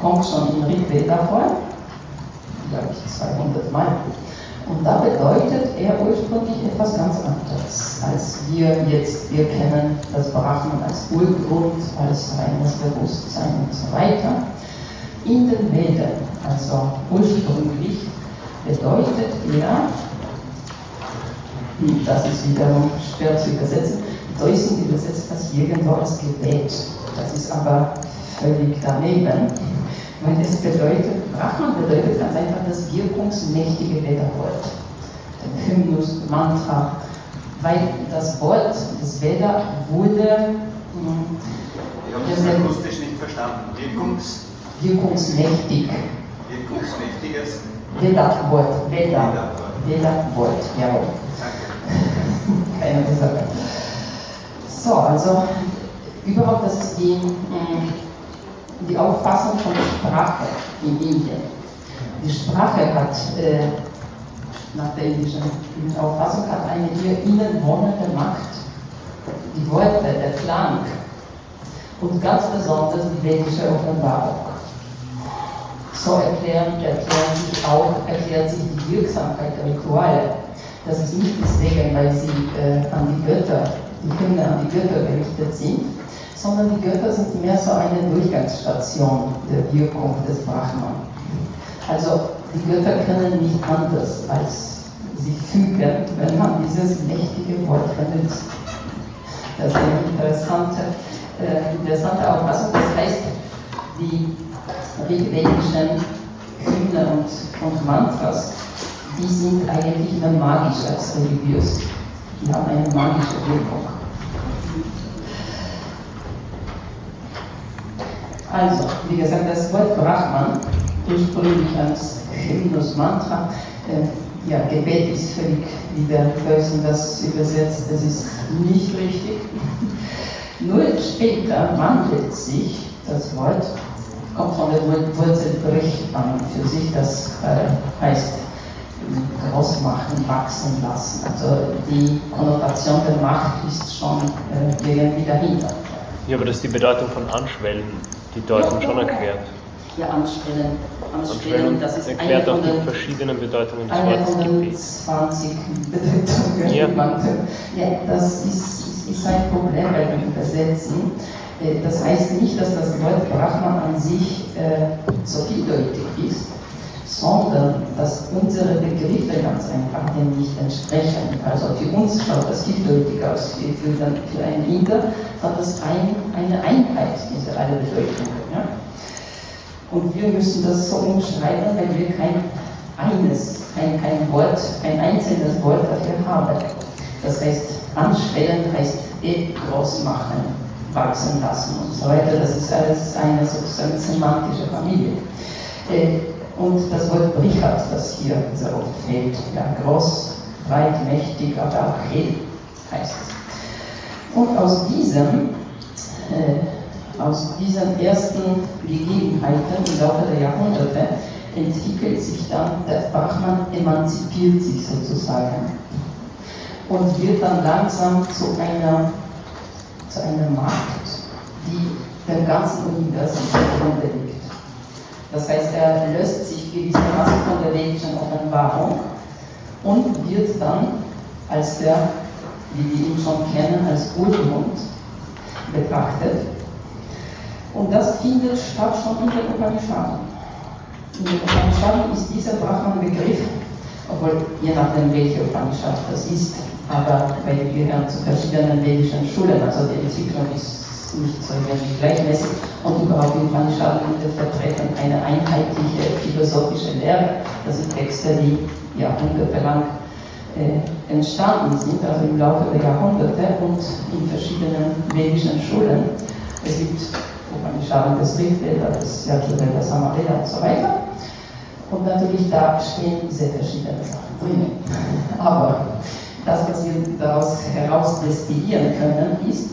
kommt schon in Rig Veda vor, glaube ich 200 Mal. Und da bedeutet er ursprünglich etwas ganz anderes, als wir jetzt, wir kennen das Brahman als Urgrund, als reines Bewusstsein und so weiter. In den Vedern, also ursprünglich, bedeutet er, hm, das ist wiederum schwer zu übersetzen, Deutschen übersetzt das irgendwo als Gebet. Das ist aber völlig daneben, weil es bedeutet, Brahman bedeutet ganz einfach das wirkungsmächtige Veda-Wort. Den Hymnus, Mantra, weil das Wort, das Veda wurde. Hm, ich habe das akustisch nicht verstanden. Wirkungs wirkungsmächtig. Wirkungsmächtiges? Veda-Wort. Veda. Veda-Wort, jawohl. Danke. Keine Ursache. So, also überhaupt, das ist die, die Auffassung von Sprache in Indien. Die Sprache hat, äh, nach der indischen Auffassung, hat eine ihr innen wohnende Macht. Die Worte, der Klang und ganz besonders die vedische Offenbarung. So erklären, erklären sich auch, erklärt sich die Wirksamkeit der Rituale. Das ist nicht deswegen, weil sie äh, an die Götter die Hymne an die Götter gerichtet sind, sondern die Götter sind mehr so eine Durchgangsstation der Wirkung des Brahman. Also die Götter können nicht anders als sich fügen, wenn man dieses mächtige Wort benutzt. Das ist eine interessante, äh, interessante Auffassung. Das heißt, die rigvedischen Hymne und, und Mantras, die sind eigentlich mehr magisch als religiös. Die haben eine magische Wirkung. Also, wie gesagt, das Wort Brahman, ursprünglich als Hymnus Mantra, äh, ja, Gebet ist völlig, wie der Bösen das übersetzt, das ist nicht richtig. Nur später wandelt sich das Wort, kommt von der Wurzel Brich an für sich, das äh, heißt groß machen, wachsen lassen. Also die Konnotation der Macht ist schon äh, irgendwie dahinter. Ja, aber das ist die Bedeutung von Anschwellen die Deutung schon erklärt. Ja, anstellen. Anstellen, das ist erklärt eine auch die verschiedenen Bedeutungen des Wortes Gebet. 20 Bedeutungen. Ja. ja, das ist, ist ein Problem bei dem Übersetzen. Äh, Das heißt nicht, dass das Wort Brahman an sich äh, so vieldeutig ist, sondern dass unsere Begriffe ganz einfach dem nicht entsprechen. Also für uns schaut das vieldeutig aus, für, für, den, für einen Inder hat das ein, eine Einheit, diese alle Bedeutungen. Ja? Und wir müssen das so umschreiben, wenn wir kein eines, kein, kein Wort, ein einzelnes Wort dafür haben. Das heißt, anschwellen heißt eh groß machen, wachsen lassen und so weiter. Das ist alles eine sozusagen semantische Familie. Äh, und das Wort Brichat, das hier sehr oft fehlt, ja, groß, breit, mächtig, aber auch hell heißt es. Und aus diesem, äh, aus diesen ersten Gegebenheiten im Laufe der Jahrhunderte entwickelt sich dann, der Brahman emanzipiert sich sozusagen und wird dann langsam zu einer, zu einer Macht, die dem ganzen Universum zugrunde liegt. Das heißt, er löst sich gewissermaßen von der vedischen Offenbarung und wird dann als der, wie wir ihn schon kennen, als Urgrund betrachtet. Und das findet statt schon in den Upanishaden. In den Upanishaden ist dieser Brahman-Begriff, obwohl je nachdem welche Upanishad das ist, aber weil wir gehören zu verschiedenen vedischen Schulen, also die Entwicklung ist nicht so irgendwie gleichmäßig und überhaupt in Upanishaden vertreten eine einheitliche philosophische Lehre. Das sind Texte, die jahrhundertelang äh, entstanden sind, also im Laufe der Jahrhunderte und in verschiedenen vedischen Schulen. Es gibt Upanishaden des Rigveda, des Yajurveda, Samaveda und so weiter. Und natürlich da stehen sehr verschiedene Sachen drin. Aber das, was wir daraus heraus destillieren können, ist,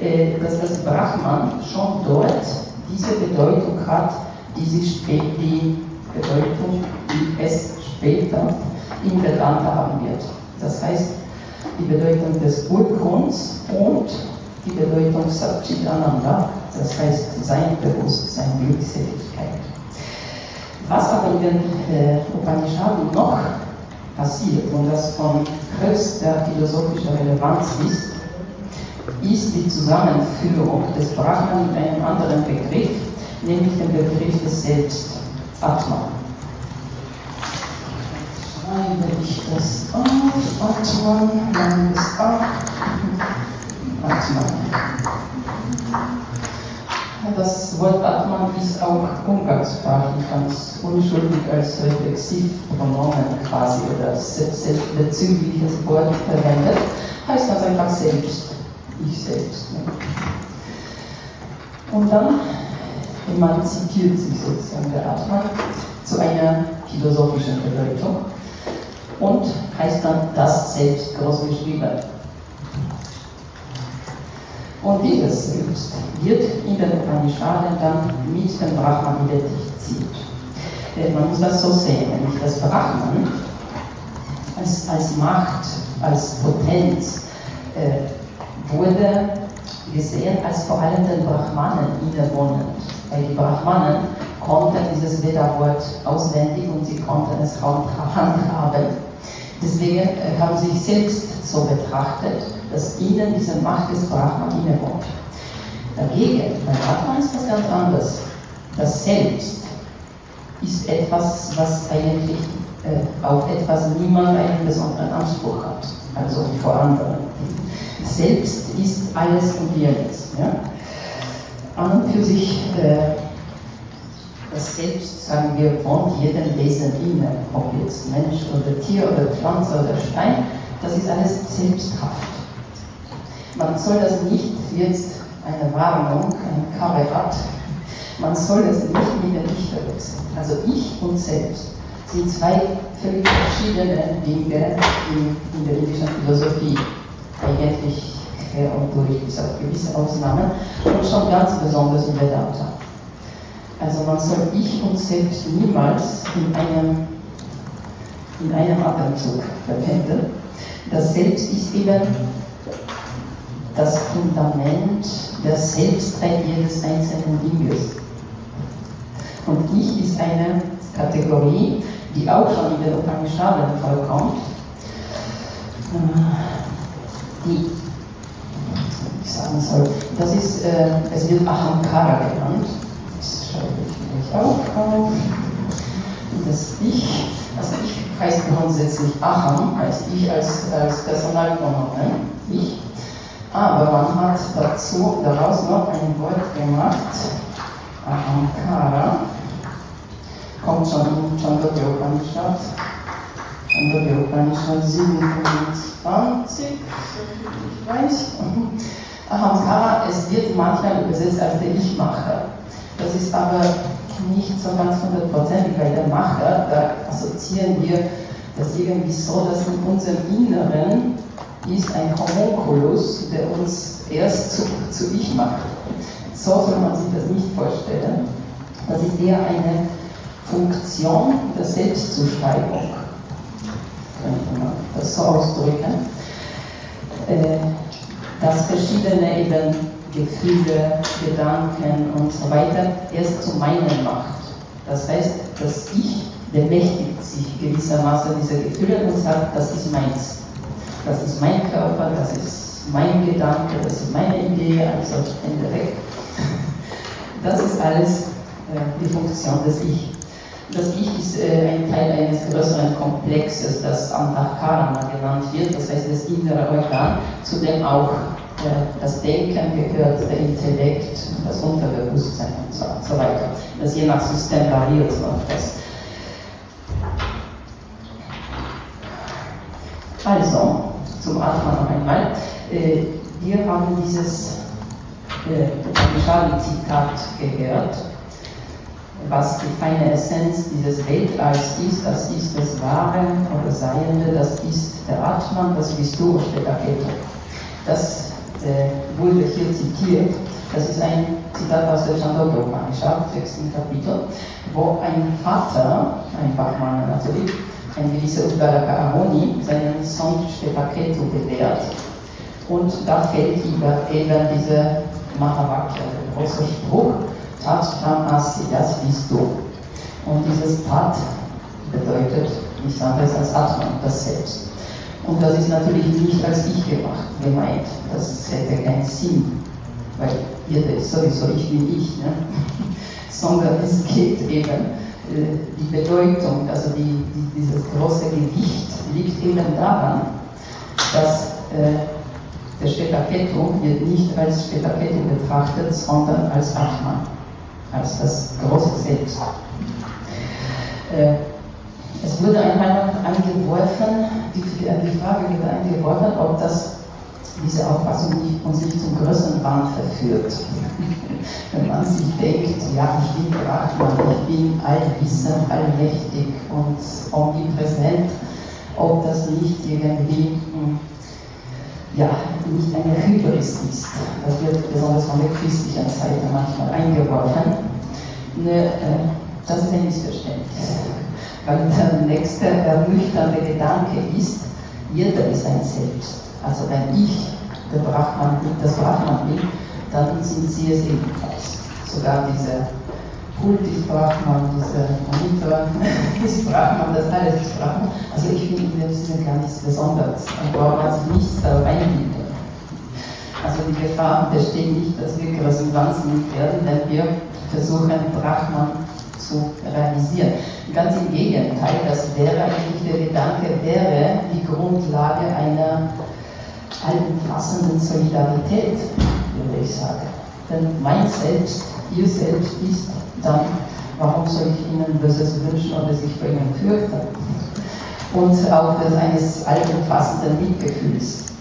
äh, dass das Brahman schon dort diese Bedeutung hat, die spät, die Bedeutung, die es später in Vedanta haben wird. Das heißt, die Bedeutung des Urgrunds und die Bedeutung Satchitananda, das heißt sein Bewusstsein, Glückseligkeit. Was aber in den äh, Upanishaden noch passiert und das von höchster philosophischer Relevanz ist, ist die Zusammenführung des Brahman mit einem anderen Begriff, nämlich dem Begriff des Selbst, Atman. Schreibe ich das auf, Atman, dann ist auch Das Wort Atman ist auch umgangssprachlich ganz unschuldig als Reflexivpronomen quasi oder selbstbezügliches Wort verwendet, heißt das einfach selbst, ich selbst. Ne? Und dann emanzipiert sich sozusagen der Atman zu einer philosophischen Bedeutung und heißt dann das Selbst großgeschrieben. Und dieses Selbst wird in den Upanishaden dann mit dem Brahman identifiziert. Man muss das so sehen, nämlich das Brahman als, als Macht, als Potenz äh, wurde gesehen als vor allem den Brahmanen innewohnend. Weil die Brahmanen konnten dieses Veda-Wort auswendig und sie konnten es handhaben. Deswegen äh, haben sie sich selbst so betrachtet, dass ihnen diese Macht des Brahman innewohnt. Dagegen, bei Atman ist das ganz anders. Das Selbst ist etwas, was eigentlich äh, auf etwas niemand einen besonderen Anspruch hat, also vor anderen. Selbst ist alles und jenes. Ja? An und für sich, äh, das Selbst, sagen wir, wohnt jedem Wesen inne, ob jetzt Mensch oder Tier oder Pflanze oder Stein, das ist alles selbsthaft. Man soll das nicht jetzt eine Warnung, ein Kamerad, man soll es nicht mit der Ich verwechseln. Also ich und selbst sind zwei völlig verschiedene Dinge in, in der indischen Philosophie. Eigentlich quer und durch, bis auf gewisse Ausnahmen und schon ganz besonders in Vedanta. Also man soll Ich und Selbst niemals in einem, in einem Atemzug verwenden. Das Selbst ist eben das Fundament der Selbstheit jedes einzelnen Dinges. Und Ich ist eine Kategorie, die auch schon in den Upanishaden vorkommt, äh, die ich sagen soll. Das ist, äh, es wird Ahamkara genannt. Das schreibe ich gleich auch auf. Das Ich, also Ich heißt grundsätzlich Aham, heißt Ich als, als Personalpronomen, Ich. Aber man hat dazu, daraus noch ein Wort gemacht, Ahamkara, kommt schon in Chandogya Upanishad, Chandogya Upanishad 27, ich weiß. Ahamkara, es wird manchmal übersetzt als der Ich-Macher. Das ist aber nicht so ganz hundertprozentig, weil der Macher, da assoziieren wir das irgendwie so, dass in unserem Inneren ist ein Homunculus, der uns erst zu, zu Ich macht. So soll man sich das nicht vorstellen. Das ist eher eine Funktion der Selbstzuschreibung, könnte man das so ausdrücken, äh, dass verschiedene eben Gefühle, Gedanken und so weiter erst zu meinen macht. Das heißt, das Ich bemächtigt sich gewissermaßen dieser Gefühle und sagt, das ist meins das ist mein Körper, das ist mein Gedanke, das ist meine Idee, also Ende weg. Das ist alles äh, die Funktion des Ich. Das Ich ist äh, ein Teil eines größeren Komplexes, das Antahkarana genannt wird, das heißt das innere Organ, zu dem auch äh, das Denken gehört, der Intellekt, das Unterbewusstsein und so, und so weiter. Das je nach System variiert noch das. Also, zum Atman noch einmal. Äh, wir haben dieses äh, Zitat gehört, was die feine Essenz dieses Weltalls ist, das ist das Wahre oder Seiende, das ist der Atman, das bist du, steht Aketo. Das äh, wurde hier zitiert, das ist ein Zitat aus der Chandogya Upanishad, 6. Kapitel, wo ein Vater, ein Brahmana natürlich, ein gewisser Udvaraka Amoni seinen Sohn Stepaketu belehrt. Und da fällt eben dieser Mahavakya, der große Spruch, Tatvam Asi, das bist du. Und dieses Tat bedeutet nichts anderes als Atman, das Selbst. Und das ist natürlich nicht als Ich gemacht, gemeint. Das hätte keinen Sinn, weil ist sowieso ich bin ich. Ne? Sondern es geht eben, äh, die Bedeutung, also die, die, dieses große Gewicht liegt eben daran, dass äh, der Shvetaketu wird nicht als Shvetaketu betrachtet, sondern als Atman, als das große Selbst. Äh, es wurde einmal angeworfen, die, die Frage wurde angeworfen, ob das diese Auffassung nicht, uns nicht zum größeren Wahn verführt. Wenn man sich denkt, ja, ich bin Brahman, ich bin allwissend, allmächtig und omnipräsent, ob das nicht irgendwie hm, ja, nicht eine Hybris ist. Das wird besonders von der christlichen Seite manchmal eingeworfen. Ne, äh, das ist ein Missverständnis. Weil der nächste ernüchternde Gedanke ist, jeder ist ein Selbst. Also wenn ich der Brahman bin, das Brahman bin, dann sind sie es ebenfalls. Sogar diese Kult ist Brahman, diese Monitor ist Brahman, das alles ist Brahman. Also ich finde in dem Sinne gar nichts Besonderes. Da braucht man sich nichts da reinbilden. Also die Gefahr besteht nicht, dass wir wahnsinnig werden, wenn wir versuchen, Brahman zu realisieren. Ganz im Gegenteil, das wäre eigentlich der Gedanke, wäre die Grundlage einer allumfassenden Solidarität, würde ich sagen. Denn mein Selbst, ihr Selbst ist dann, warum soll ich Ihnen Böses wünschen oder sich vor Ihnen fürchten? Und auch eines allumfassenden Mitgefühls.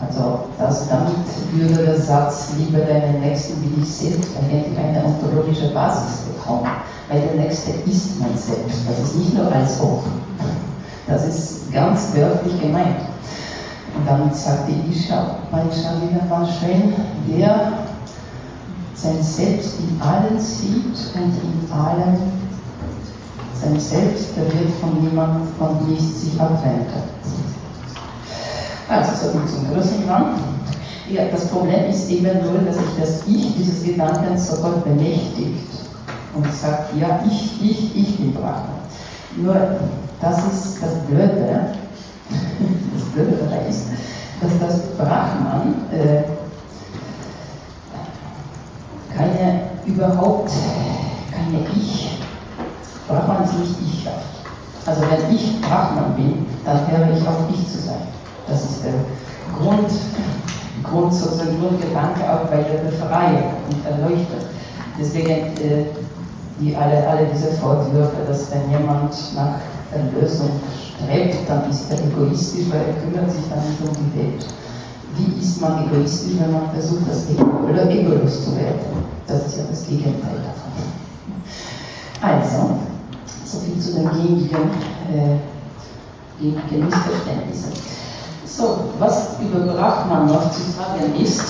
Also das, damit würde der Satz, liebe deinen Nächsten wie dich selbst, eigentlich eine ontologische Basis bekommen. Weil der Nächste ist mein Selbst. Das ist nicht nur als ob. Das ist ganz wörtlich gemeint. Und damit sagt die Isha Shalina van schön, wer sein Selbst in allen sieht und in allem sein Selbst, der wird von niemandem von nichts sich abwenden. Also so viel zum Größenrang. Ja, das Problem ist eben nur, dass sich das Ich dieses Gedankens sofort bemächtigt und sagt, ja, ich, ich, ich bin Brahman. Nur, das ist das Blöde, das Blöde dabei ist, dass das Brahman äh, keine, überhaupt keine Ich, Brahman ist nicht Ich schafft. Also wenn ich Brahman bin, dann höre ich auf Ich zu sein. Das ist der Grund, Grund sozusagen Grundgedanke auch bei der Befreiung und Erleuchtung. Deswegen äh, die alle, alle diese Vorwürfe, dass wenn jemand nach Erlösung strebt, dann ist er egoistisch, weil er kümmert sich dann nicht um die Welt. Wie ist man egoistisch, wenn man versucht, das Ego, oder zu werden? Das ist ja das Gegenteil davon. Also, soviel zu den gängigen, äh, gängigen Missverständnissen. So, was über Brahman noch zu sagen ist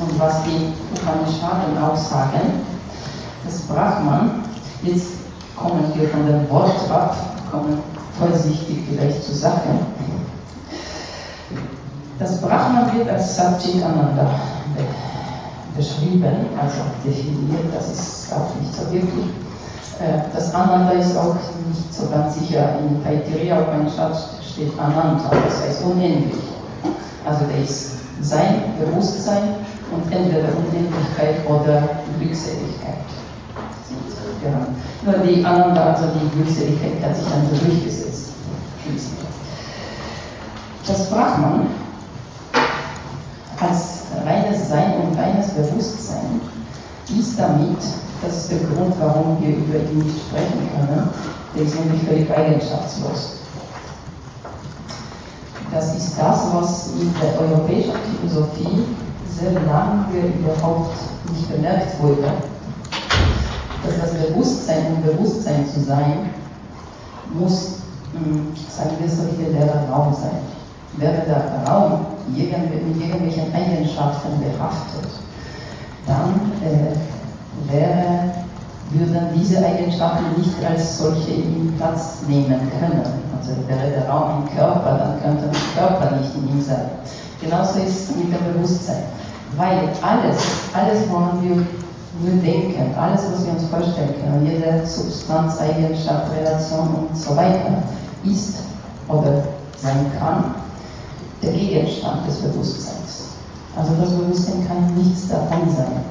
und was die Upanishaden auch sagen, das Brahman, jetzt kommen wir von dem Wort ab, kommen vorsichtig vielleicht zur Sache. Das Brahman wird als Satchit Ananda beschrieben, also definiert, das ist auch nicht so wirklich. Äh, das Ananda ist auch nicht so ganz sicher. In Taittiriya Upanishad steht Ananda, das heißt unendlich. Also der ist sein Bewusstsein und entweder Unendlichkeit oder Glückseligkeit. Ja. Nur die Ananda, also die Glückseligkeit hat sich dann so durchgesetzt. Das Brahman als reines Sein und reines Bewusstsein ist damit, das ist der Grund, warum wir über ihn nicht sprechen können, der ist nämlich völlig eigenschaftslos. Das ist das, was in der europäischen Philosophie sehr lange überhaupt nicht bemerkt wurde dass das Bewusstsein, um Bewusstsein zu sein, muss, hm, sagen wir so, wie der Raum sein. Wäre der Raum mit irgendwelchen Eigenschaften behaftet, dann äh, wäre, würden diese Eigenschaften nicht als solche in Platz nehmen können. Also wäre der Raum ein Körper, dann könnte der Körper nicht in ihm sein. Genauso ist es mit dem Bewusstsein. Weil alles, alles, woran wir nur denken, alles, was wir uns vorstellen können, jede Substanz, Eigenschaft, Relation und so weiter, ist oder sein kann der Gegenstand des Bewusstseins. Also das Bewusstsein kann nichts davon sein.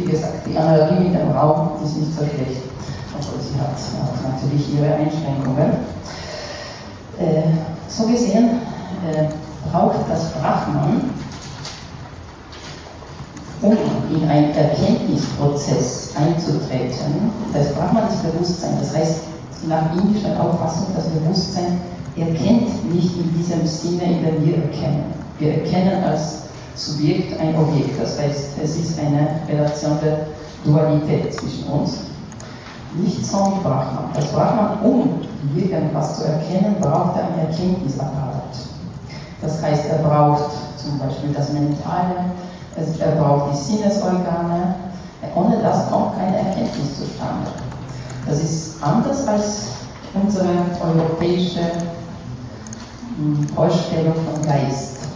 Wie gesagt, die Analogie mit dem Raum ist nicht so schlecht, obwohl sie hat, hat natürlich ihre Einschränkungen. Äh, so gesehen äh, braucht das Brahman, um in einen Erkenntnisprozess einzutreten, das Brahman ist Bewusstsein, das heißt nach indischer Auffassung, das Bewusstsein erkennt nicht in diesem Sinne, in dem wir erkennen. Wir erkennen als Subjekt ein Objekt, das heißt, es ist eine Relation der Dualität zwischen uns. Nicht so mit Brahman. Das Brahman, um irgendwas zu erkennen, braucht er einen Erkenntnisapparat. Das heißt, er braucht zum Beispiel das Mentale, er braucht die Sinnesorgane. Ohne das kommt keine Erkenntnis zustande. Das ist anders als unsere europäische hm, Vorstellung von Geist.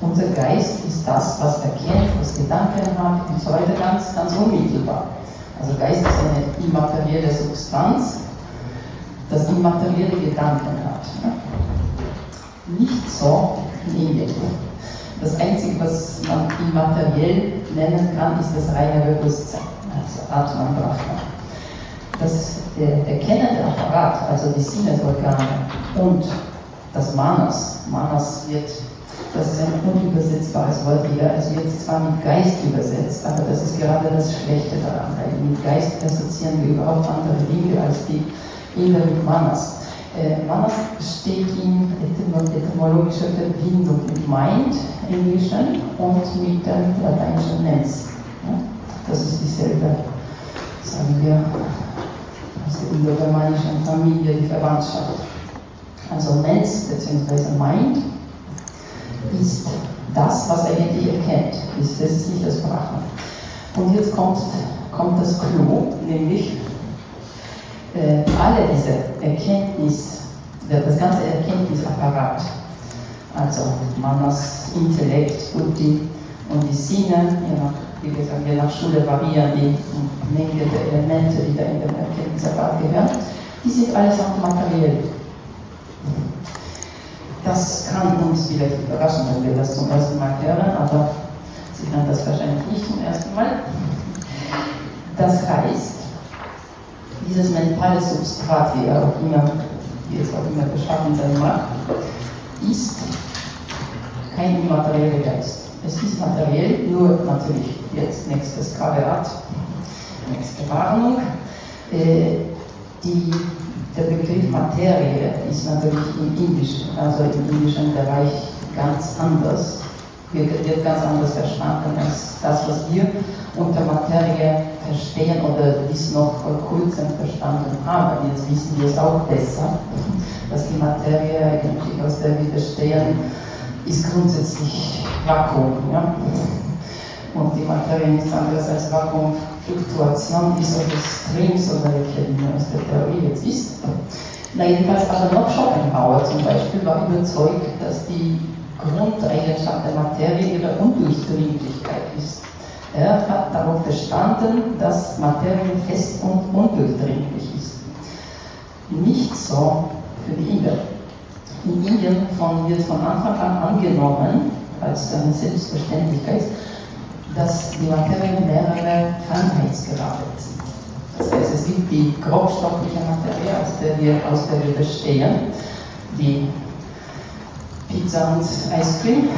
Unser Geist ist das, was erkennt, was Gedanken hat und so weiter, ganz, ganz unmittelbar. Also Geist ist eine immaterielle Substanz, das immaterielle Gedanken hat. Nicht so in Indien. Das Einzige, was man immateriell nennen kann, ist das reine Bewusstsein, also Atman Brahman. Das erkennende Apparat, also die Sinnesorgane und das Manas, Manas wird, das ist ein unübersetzbares Wort hier, es wird zwar mit Geist übersetzt, aber das ist gerade das Schlechte daran, weil mit Geist assoziieren wir überhaupt andere Dinge als die Inder mit Manas. Äh, Manas steht in etymologischer Verbindung mit Mind, Englischen, und mit dem lateinischen Mens. Ja? Das ist dieselbe, sagen wir, aus der indogermanischen Familie, die Verwandtschaft. Also Mens bzw. Mind ist das, was er eigentlich erkennt. Das ist nicht das Brahman. Und jetzt kommt, kommt das Clou, nämlich äh, alle diese Erkenntnis, das ganze Erkenntnisapparat, also Manas Intellekt, Buddhi und die Sinne, je nach wie gesagt, je nach Schule variieren die Menge der Elemente, die da in dem Erkenntnisapparat gehören, die sind allesamt materiell. Das kann uns vielleicht überraschen, wenn wir das zum ersten Mal hören, aber Sie hören das wahrscheinlich nicht zum ersten Mal. Das heißt, dieses mentale Substrat, wie, auch immer, wie es auch immer beschaffen sein mag, ist kein immaterieller Geist. Es ist materiell, nur natürlich jetzt nächstes Kaverat, nächste Warnung. Äh, die, der Begriff Materie ist natürlich im indischen, also im indischen Bereich ganz anders, wird, ganz anders verstanden als das, was wir unter Materie verstehen oder bis noch vor kurzem verstanden haben. Jetzt wissen wir es auch besser, dass die Materie eigentlich aus der wir bestehen, ist grundsätzlich Vakuum. Ja? Und die Materie nichts anderes als Vakuumfluktuation ist oder Streams oder welche aus der Theorie jetzt ist. Na jedenfalls aber noch Schopenhauer zum Beispiel war überzeugt, dass die Grundeigenschaft der Materie ihre Undurchdringlichkeit ist. Er hat darauf bestanden, dass Materie fest und undurchdringlich ist. Nicht so für die Inder in Indien von, wird von Anfang an angenommen, als eine Selbstverständlichkeit, dass die Materie mehrere Krankheitsgrade sind. Das heißt, es gibt die grobstoffliche Materie, aus der wir, aus der wir bestehen, die Pizza und Ice Cream,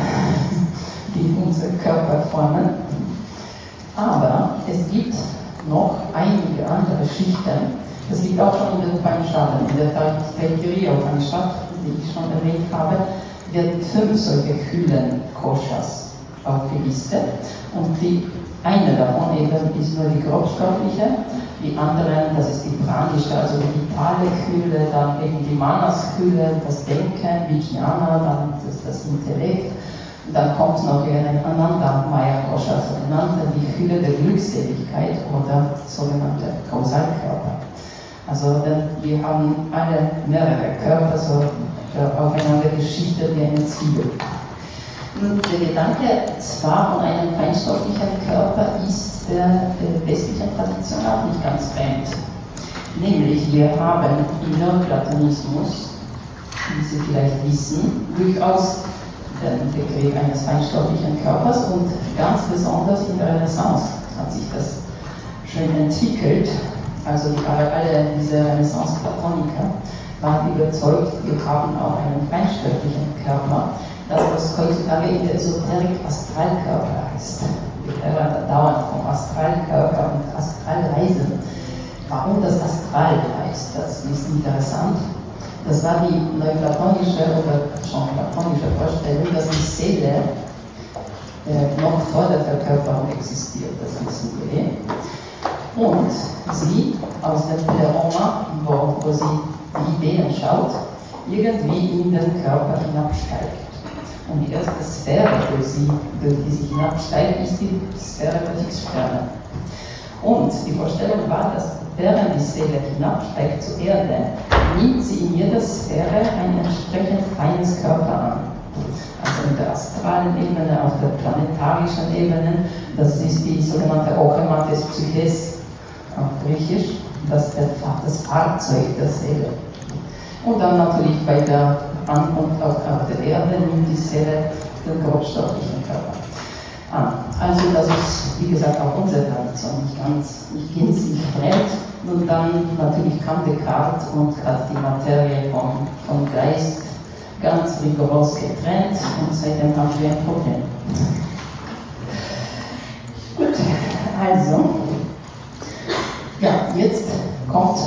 die unseren Körper formen. Aber es gibt noch einige andere Schichten. Das liegt auch schon in den Upanishaden, in der Upanishad, die ich schon erwähnt habe, werden fünf solche Kühlen Koshas aufgelistet. Und die eine davon eben ist nur die grobstoffliche, die anderen, das ist die pranische, also die vitale Kühle, dann eben die Manas-Kühle, das Denken, Vijnana, dann das, das Intellekt. Dann kommt noch eine Ananda Maya Kosha, sogenannte die Kühle der Glückseligkeit oder sogenannte Kausalkörper. Also wir haben alle mehrere Körper so aufeinander geschichtet wie eine Zwiebel. Und der Gedanke zwar von einem feinstofflichen Körper ist der westlichen Tradition auch nicht ganz fremd. Nämlich wir haben im Neoplatonismus, wie Sie vielleicht wissen, durchaus den Begriff eines feinstofflichen Körpers und ganz besonders in der Renaissance hat sich das schön entwickelt. Also alle diese Renaissance-Platoniker waren überzeugt, wir haben auch einen feinstofflichen Körper, das was heutzutage in Esoterik Astralkörper heißt. Wir hören dauernd vom Astralkörper und Astralreisen. Warum das Astral heißt, das ist interessant. Das war die neuplatonische oder schon platonische Vorstellung, dass die Seele äh, noch vor der Verkörperung existiert, das wissen wir. Und sie aus dem Pleroma, wo, wo sie die Ideen schaut, irgendwie in den Körper hinabsteigt. Und die erste Sphäre, durch, sie, die sie hinabsteigt, ist die Sphäre der Fixsterne. Und die Vorstellung war, dass während die Seele hinabsteigt zur Erde, nimmt sie in jeder Sphäre ein entsprechend feines Körper an. Also in der astralen Ebene, auf der planetarischen Ebene, das ist die sogenannte Ochemates Psyches auf Griechisch, das ist das Fahrzeug der Seele. Und dann natürlich bei der Ankunft auf, auf der Erde nimmt die Seele den grobstofflichen Körper an. Also das ist, wie gesagt, auch unsere Tradition, nicht ganz, nicht gänzlich fremd. Und dann natürlich kam Descartes und hat die Materie vom, vom Geist ganz rigoros getrennt und seitdem haben wir ein Problem. Gut, also, ja, jetzt kommt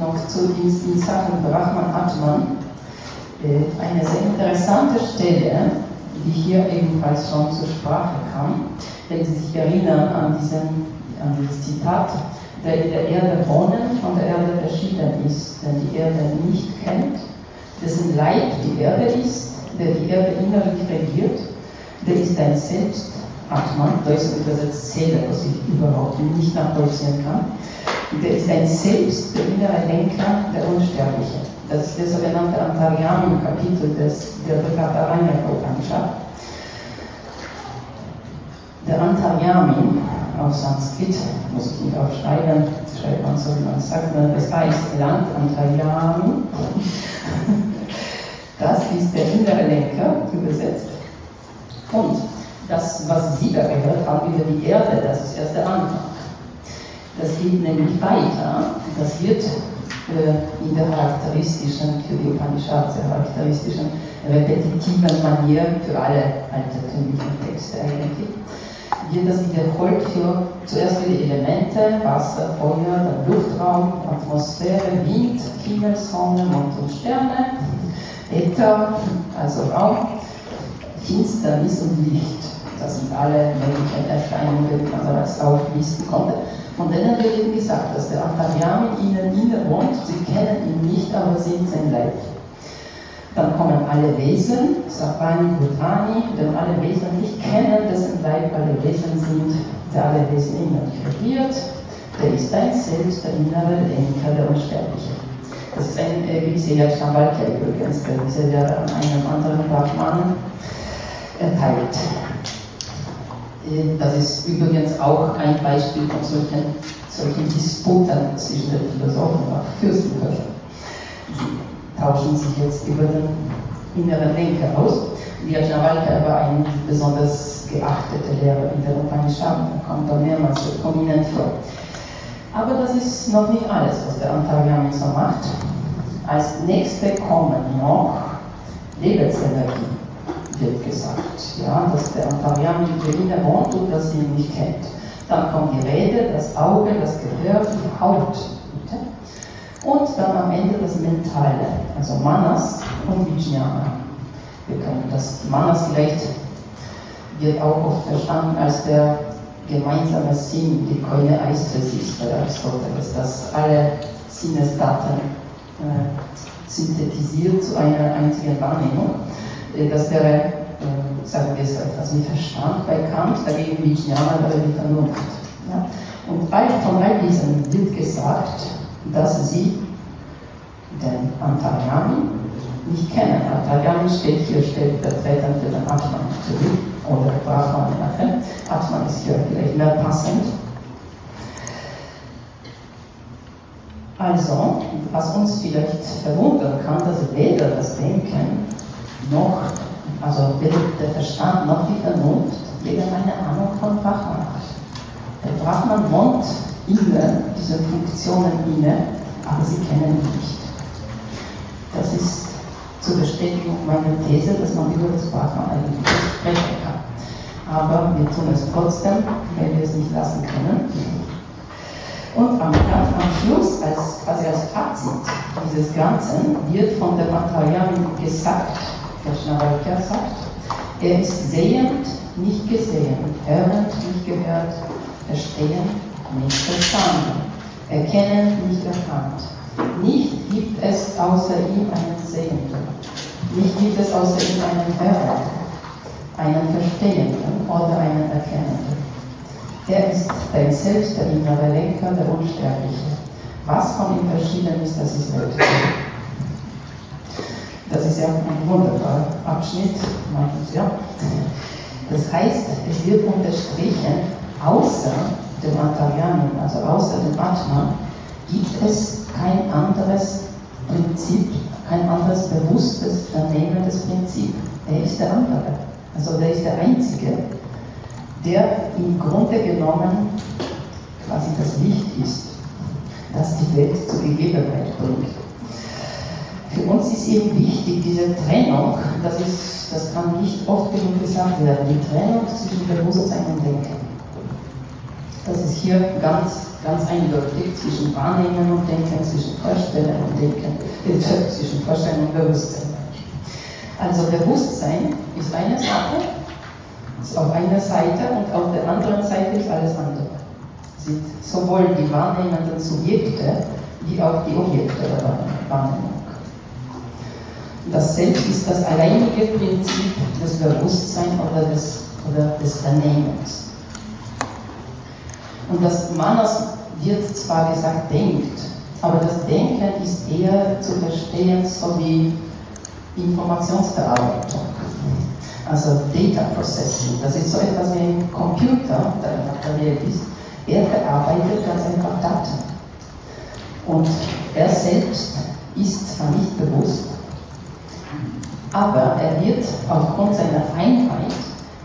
noch zu diesen Sachen Brahman Atman eine sehr interessante Stelle, die hier ebenfalls schon zur Sprache kam, wenn Sie sich erinnern an, diesen, an dieses Zitat, der in der Erde wohnen, von der Erde verschieden ist, der die Erde nicht kennt, dessen Leib die Erde ist, der die Erde innerlich regiert, der ist ein Selbst, Atman, Deutsch übersetzt Seele, was ich überhaupt nicht nachvollziehen kann, der ist ein Selbst, der innere Lenker, der Unsterbliche. Das ist der sogenannte Antaryami-Kapitel der Upanishad. Der Antaryami auf Sanskrit, muss ich nicht aufschreiben, schreibt man so, wie man sagt, das heißt Land Antaryami. Das ist der innere Lenker, übersetzt. Und das, was Sie da gehört haben über die Erde, das ist erst der Anfang. Das geht nämlich weiter. Das wird äh, in der charakteristischen, für die sehr charakteristischen, repetitiven Manier für alle altertümlichen Texte eigentlich, wird das wiederholt für zuerst für die Elemente, Wasser, Feuer, dann Luftraum, Atmosphäre, Wind, Himmel, Sonne, Mond und Sterne, Äther, also Raum, Finsternis und Licht. Das sind alle möglichen Erscheinungen, die man bereits auflisten konnte. Von denen wird eben gesagt, dass der Antaryami ihnen inne wohnt, sie kennen ihn nicht, aber sind sein Leib. Dann kommen alle Wesen, Sapani, Bhutani, denn alle Wesen nicht kennen, dessen Leib alle Wesen sind, der alle Wesen innerlich regiert, der ist ein Selbst, der innere Lenker, der Unsterbliche. Das ist ein äh, gewisse Yajnavalkya übrigens, der diese Lehre an einem anderen Brahmanen erteilt. Das ist übrigens auch ein Beispiel von solchen, solchen Disputen zwischen den Philosophen und Fürstenköpfen. Die tauschen sich jetzt über den inneren Lenker aus. Vajravalkya war ein besonders geachteter Lehrer in der Upanishad, kommt da mehrmals prominent vor. Aber das ist noch nicht alles, was der Antaryami so macht. Als nächste kommen noch Lebensenergie wird gesagt, ja, dass der Antarian mit Berliner wohnt und dass sie ihn nicht kennt. Dann kommt die Rede, das Auge, das Gehör, die Haut. Und dann am Ende das Mentale, also Manas und Vijnana. Wir können das Manas vielleicht wird auch oft verstanden als der gemeinsame Sinn, die Koine Eistesis bei Aristoteles, dass alle Sinnesdaten äh, synthetisiert zu einer einzigen Wahrnehmung. Äh, das wäre, äh, sagen wir es etwas mit Verstand bei Kant, dagegen Vijnana wäre die Vernunft. Ja? Und von all diesen wird gesagt, dass sie den Antaryami nicht kennen. Antaryami steht hier stellvertretend für den Atman natürlich, oder Brahman nachher. Atman ist hier vielleicht mehr passend. Also, was uns vielleicht verwundern kann, dass weder das Denken noch, also weder der Verstand noch die Vernunft irgendeine Ahnung von Brahman. Der Brahman wohnt inne, diese Funktionen inne, aber sie kennen ihn nicht. Das ist zur Bestätigung meiner These, dass man über das Brahman eigentlich nicht sprechen kann. Aber wir tun es trotzdem, weil wir es nicht lassen können. Und am, am Schluss, als, quasi als Fazit dieses Ganzen, wird von der Materialien gesagt, der Schnabalka sagt, er ist sehend, nicht gesehen, hörend, nicht gehört, verstehen, nicht verstanden, erkennen, nicht erkannt. Nicht gibt es außer ihm einen Sehenden, nicht gibt es außer ihm einen Hörenden, einen Verstehenden oder einen Erkennenden. Er ist dein Selbst, der innere Lenker, der Unsterbliche. Was von ihm verschieden ist, das ist Welt. Das ist ja ein wunderbarer Abschnitt. Das heißt, es wird unterstrichen, außer dem Antaryanen, also außer dem Atman, gibt es kein anderes Prinzip, kein anderes bewusstes, vernehmendes Prinzip. Er ist der andere. Also der ist der Einzige, der im Grunde genommen quasi das Licht ist, das die Welt zur Gegebenheit bringt. Für uns ist eben wichtig, diese Trennung, das, ist, das kann nicht oft genug gesagt werden, die Trennung zwischen Bewusstsein und Denken. Das ist hier ganz, ganz eindeutig zwischen Wahrnehmen und Denken, zwischen Vorstellen und Denken, äh, zwischen Vorstellen und Bewusstsein. Also Bewusstsein ist eine Sache, ist auf einer Seite und auf der anderen Seite ist alles andere. Sind sowohl die wahrnehmenden Subjekte wie auch die Objekte der Wahrnehmung. Das Selbst ist das alleinige Prinzip des Bewusstseins oder des, oder des Vernehmens. Und das Manas wird zwar gesagt, denkt, aber das Denken ist eher zu verstehen so wie Informationsverarbeitung. Also Data Processing, das ist so etwas wie ein Computer, der einfach der Welt ist. Er verarbeitet ganz einfach Daten. Und er selbst ist zwar nicht bewusst, aber er wird aufgrund seiner Feinheit,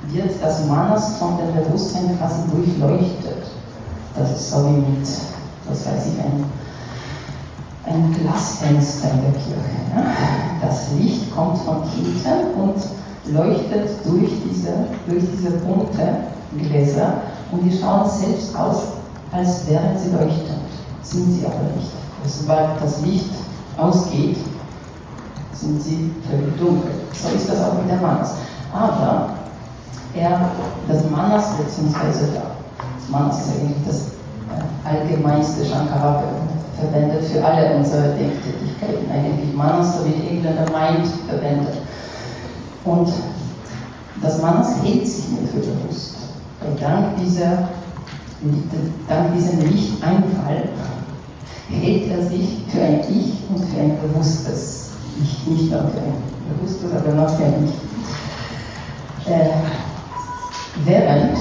wird das Manas von dem Bewusstsein quasi durchleuchtet. Das ist so wie mit, was weiß ich, ein, ein Glasfenster in der Kirche. Ja? Das Licht kommt von hinten und leuchtet durch diese, durch diese bunte Gläser und die schauen selbst aus, als wären sie leuchtend. Sind sie aber nicht. Sobald das Licht ausgeht, sind sie völlig dunkel. So ist das auch mit der Manas. Aber er, das Manas, beziehungsweise das Manas ist eigentlich das äh, allgemeinste Shankara verwendet für alle unsere Denktätigkeiten. Eigentlich Manas, so wie die Engländer Mind verwendet. Und das Manas hält sich mir für bewusst. Und dank, dieser, dank diesem Lichteinfall hält er sich für ein Ich und für ein bewusstes Ich. Nicht ein bewusstes, aber für ein Ich. Äh, während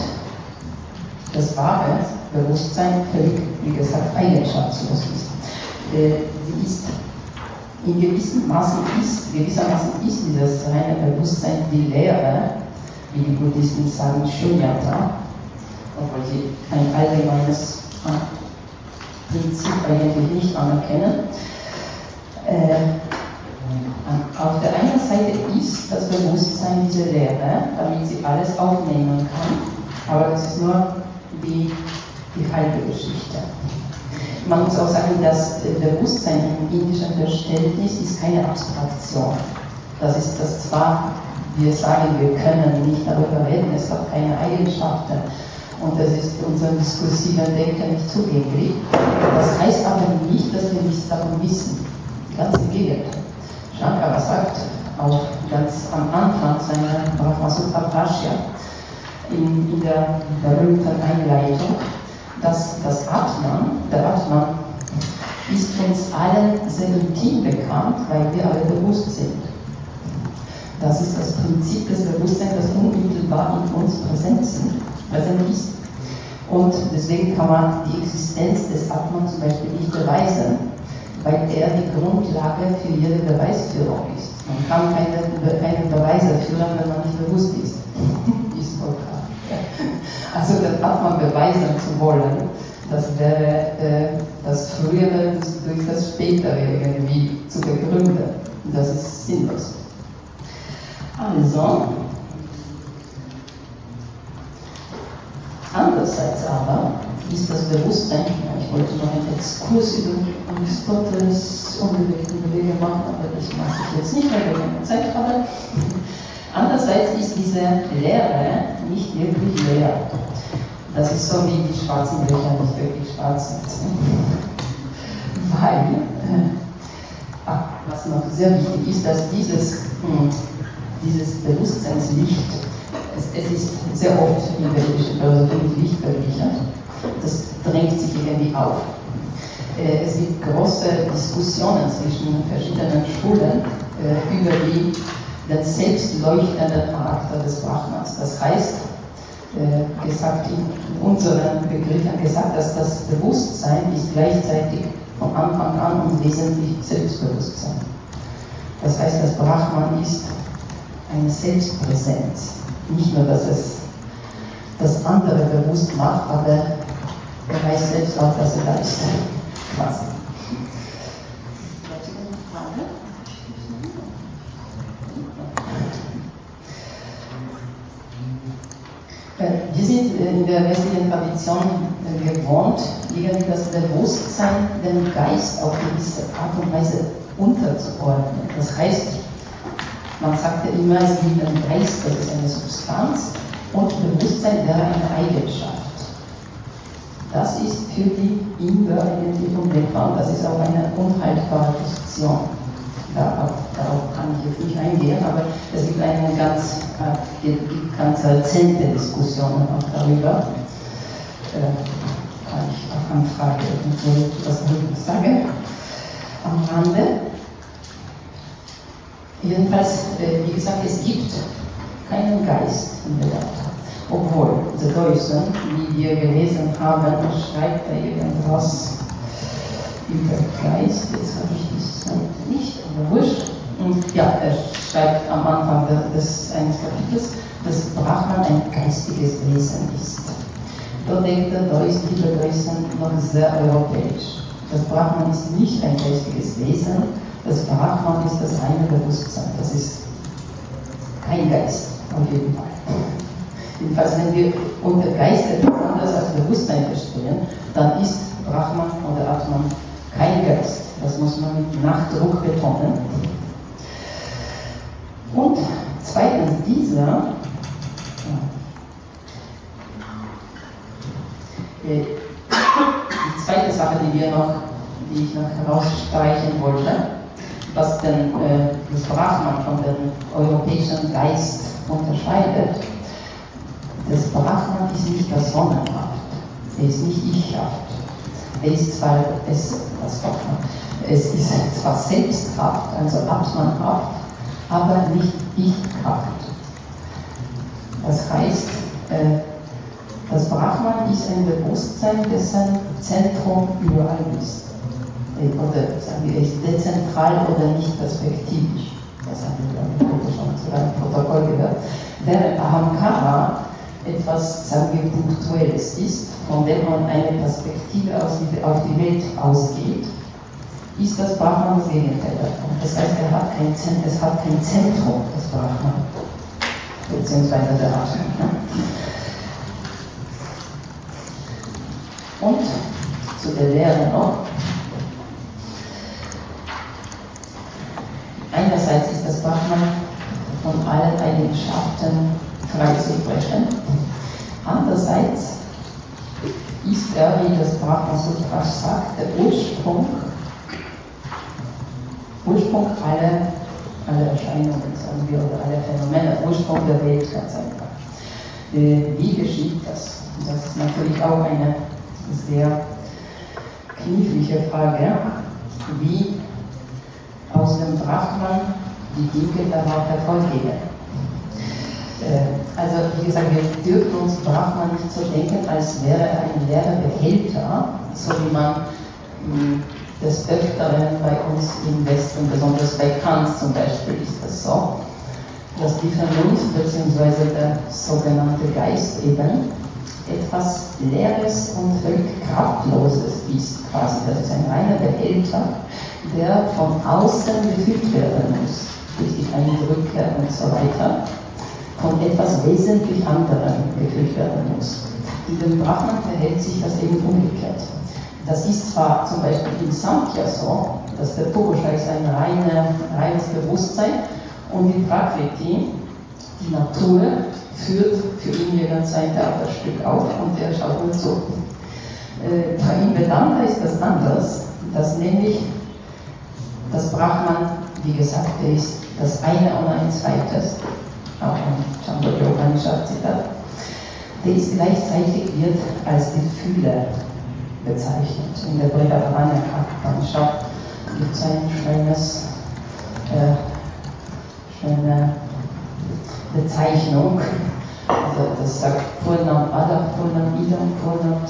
das wahre Bewusstsein völlig, wie gesagt, eigenschaftslos ist. Äh, sie ist in gewissem Maße ist, gewissermaßen ist dieses reine Bewusstsein die Lehre, wie die Buddhisten sagen, Shunyata, obwohl sie ein allgemeines Prinzip eigentlich nicht anerkennen. Äh, auf der einen Seite ist das Bewusstsein diese Lehre, damit sie alles aufnehmen kann, aber das ist nur die, die halbe Geschichte. Man muss auch sagen, dass Bewusstsein im indischen Verständnis ist keine Abstraktion. Das ist das zwar, wir sagen, wir können nicht darüber reden, es hat keine Eigenschaften und es ist unserem diskursiven Denken nicht zugänglich. Das heißt aber nicht, dass wir nichts davon wissen. Ganz im Gegenteil. Shankara sagt auch ganz am Anfang seiner Brahmasutra Prashya in, in der berühmten Einleitung, dass das Atman, der Atman ist allen sehr intim bekannt, weil wir alle bewusst sind. Das ist das Prinzip des Bewusstseins, das unmittelbar in uns präsent, sind, präsent ist. Und deswegen kann man die Existenz des Atman zum Beispiel nicht beweisen, weil er die Grundlage für jede Beweisführung ist. Man kann keine, keine Beweise führen, wenn man nicht bewusst ist. ist voll klar. Also den Atman beweisen zu wollen, das wäre äh, das Frühere durch das Spätere irgendwie zu begründen. Das ist sinnlos. Also, andererseits aber ist das Bewusstsein, ich wollte noch einen Exkurs über Aristoteles unbewegte Wege machen, aber das mache ich jetzt nicht, weil wir keine Zeit haben. Andererseits ist diese Lehre nicht wirklich leer. Das ist so wie die schwarzen Löcher nicht wirklich schwarz sind. Weil, äh, was noch sehr wichtig ist, dass dieses, hm, dieses Bewusstseinslicht, es, es, ist sehr oft in der Philosophie mit Licht verglichen, das drängt sich irgendwie auf. Äh, es gibt große Diskussionen zwischen verschiedenen Schulen äh, über die, den selbstleuchtenden Charakter des Brahmans. Das heißt, äh, gesagt, in unseren Begriffen gesagt, dass das Bewusstsein ist gleichzeitig von Anfang an und wesentlich Selbstbewusstsein. Das heißt, das Brahman ist eine Selbstpräsenz. Nicht nur, dass es das andere bewusst macht, aber er weiß selbst auch, dass er da ist. Quasi. Wir sind in der westlichen Tradition gewohnt, irgendwie das Bewusstsein dem Geist auf gewisse Art und Weise unterzuordnen. Das heißt, man sagt ja immer, es gibt einen Geist, das ist eine Substanz, und Bewusstsein wäre eine Eigenschaft. Das ist für die Inder eigentlich unbekannt, das ist auch eine unhaltbare Position. Darauf, darauf kann ich jetzt nicht eingehen, aber es gibt eine ganz, äh, ganz rezente Diskussion auch darüber. Äh, kann ich auf Anfrage irgendwo was darüber sagen. Am Rande. Jedenfalls, äh, wie gesagt, es gibt keinen Geist in der Welt. Obwohl, der Deutsche, wie wir gelesen haben, schreibt da irgendwas über Geist. Jetzt habe ich Seite nicht, aber wurscht. Und ja, er schreibt am Anfang des eines Kapitels, dass Brahman ein geistiges Wesen ist. Da denkt er, da ist die Deutschen noch sehr europäisch. Das Brahman ist nicht ein geistiges Wesen, das Brahman ist das reine Bewusstsein. Das ist kein Geist, auf jeden Fall. Jedenfalls, wenn wir unter Geist etwas anderes als Bewusstsein verstehen, dann ist Brahman oder Atman kein Geist. Das muss man mit Nachdruck betonen. Und zweitens, dieser äh, die zweite Sache, die wir noch, die ich noch herausstreichen wollte, was den, äh, das Brahman von dem europäischen Geist unterscheidet, das Brahman ist nicht personenhaft, er ist nicht ichhaft. Er ist zwar, es, was es ist zwar selbsthaft, also atmanhaft, aber nicht ichhaft. Das heißt, äh, das Brahman ist ein Bewusstsein, dessen Zentrum überall ist. Oder sagen wir, ist dezentral oder nicht perspektivisch. Das haben wir, ich, schon zu einem Protokoll gehört. Während Ahamkara etwas, sagen wir, Punktuelles ist, von dem man eine Perspektive auf die Welt ausgeht, ist das Brahman das Gegenteil davon. Das heißt, er hat kein, es hat kein Zentrum, das Brahman, beziehungsweise der Atman. Und zu der Lehre noch. Einerseits ist das Brahman von allen Eigenschaften frei zu sprechen. Andererseits ist er, wie das Brahma Sutra sagt, der Ursprung, Ursprung aller, aller Erscheinungen, sagen wir, oder aller Phänomene, Ursprung der Welt ganz einfach. Äh, wie geschieht das? Das ist natürlich auch eine sehr knifflige Frage. wie aus dem Brahman die Dinge darauf hervorgehen. Äh, also wie gesagt, wir dürfen uns Brahman nicht so denken, als wäre er ein leerer Behälter, so wie man mh, des Öfteren bei uns im Westen, besonders bei Kant zum Beispiel, ist das so, dass die Vernunft bzw. der sogenannte Geist eben etwas Leeres und völlig Kraftloses ist quasi. Das ist ein reiner Behälter, der von außen gefüllt werden muss, durch die Eindrücke und so weiter, von etwas wesentlich anderem gefüllt werden muss. In dem Brahman verhält sich das eben umgekehrt. Das ist zwar zum Beispiel in Samkhya so, dass der Purusha ist ein reine, reines Bewusstsein und die Prakriti, die Natur, führt für ihn jeweils sein Theaterstück auf und er schaut nur zu. Äh, bei ihm Vedanta ist das anders, dass nämlich das Brahman, wie gesagt, ist das eine und ein zweites, auch ein Chandogya Upanishad Zitat, ist gleichzeitig wird als Gefühle bezeichnet. In der Brihadaranya Upanishad gibt es ein schönes, äh, schöne Bezeichnung. Also das sagt Purnam Ada, Purnam Idam, Purnam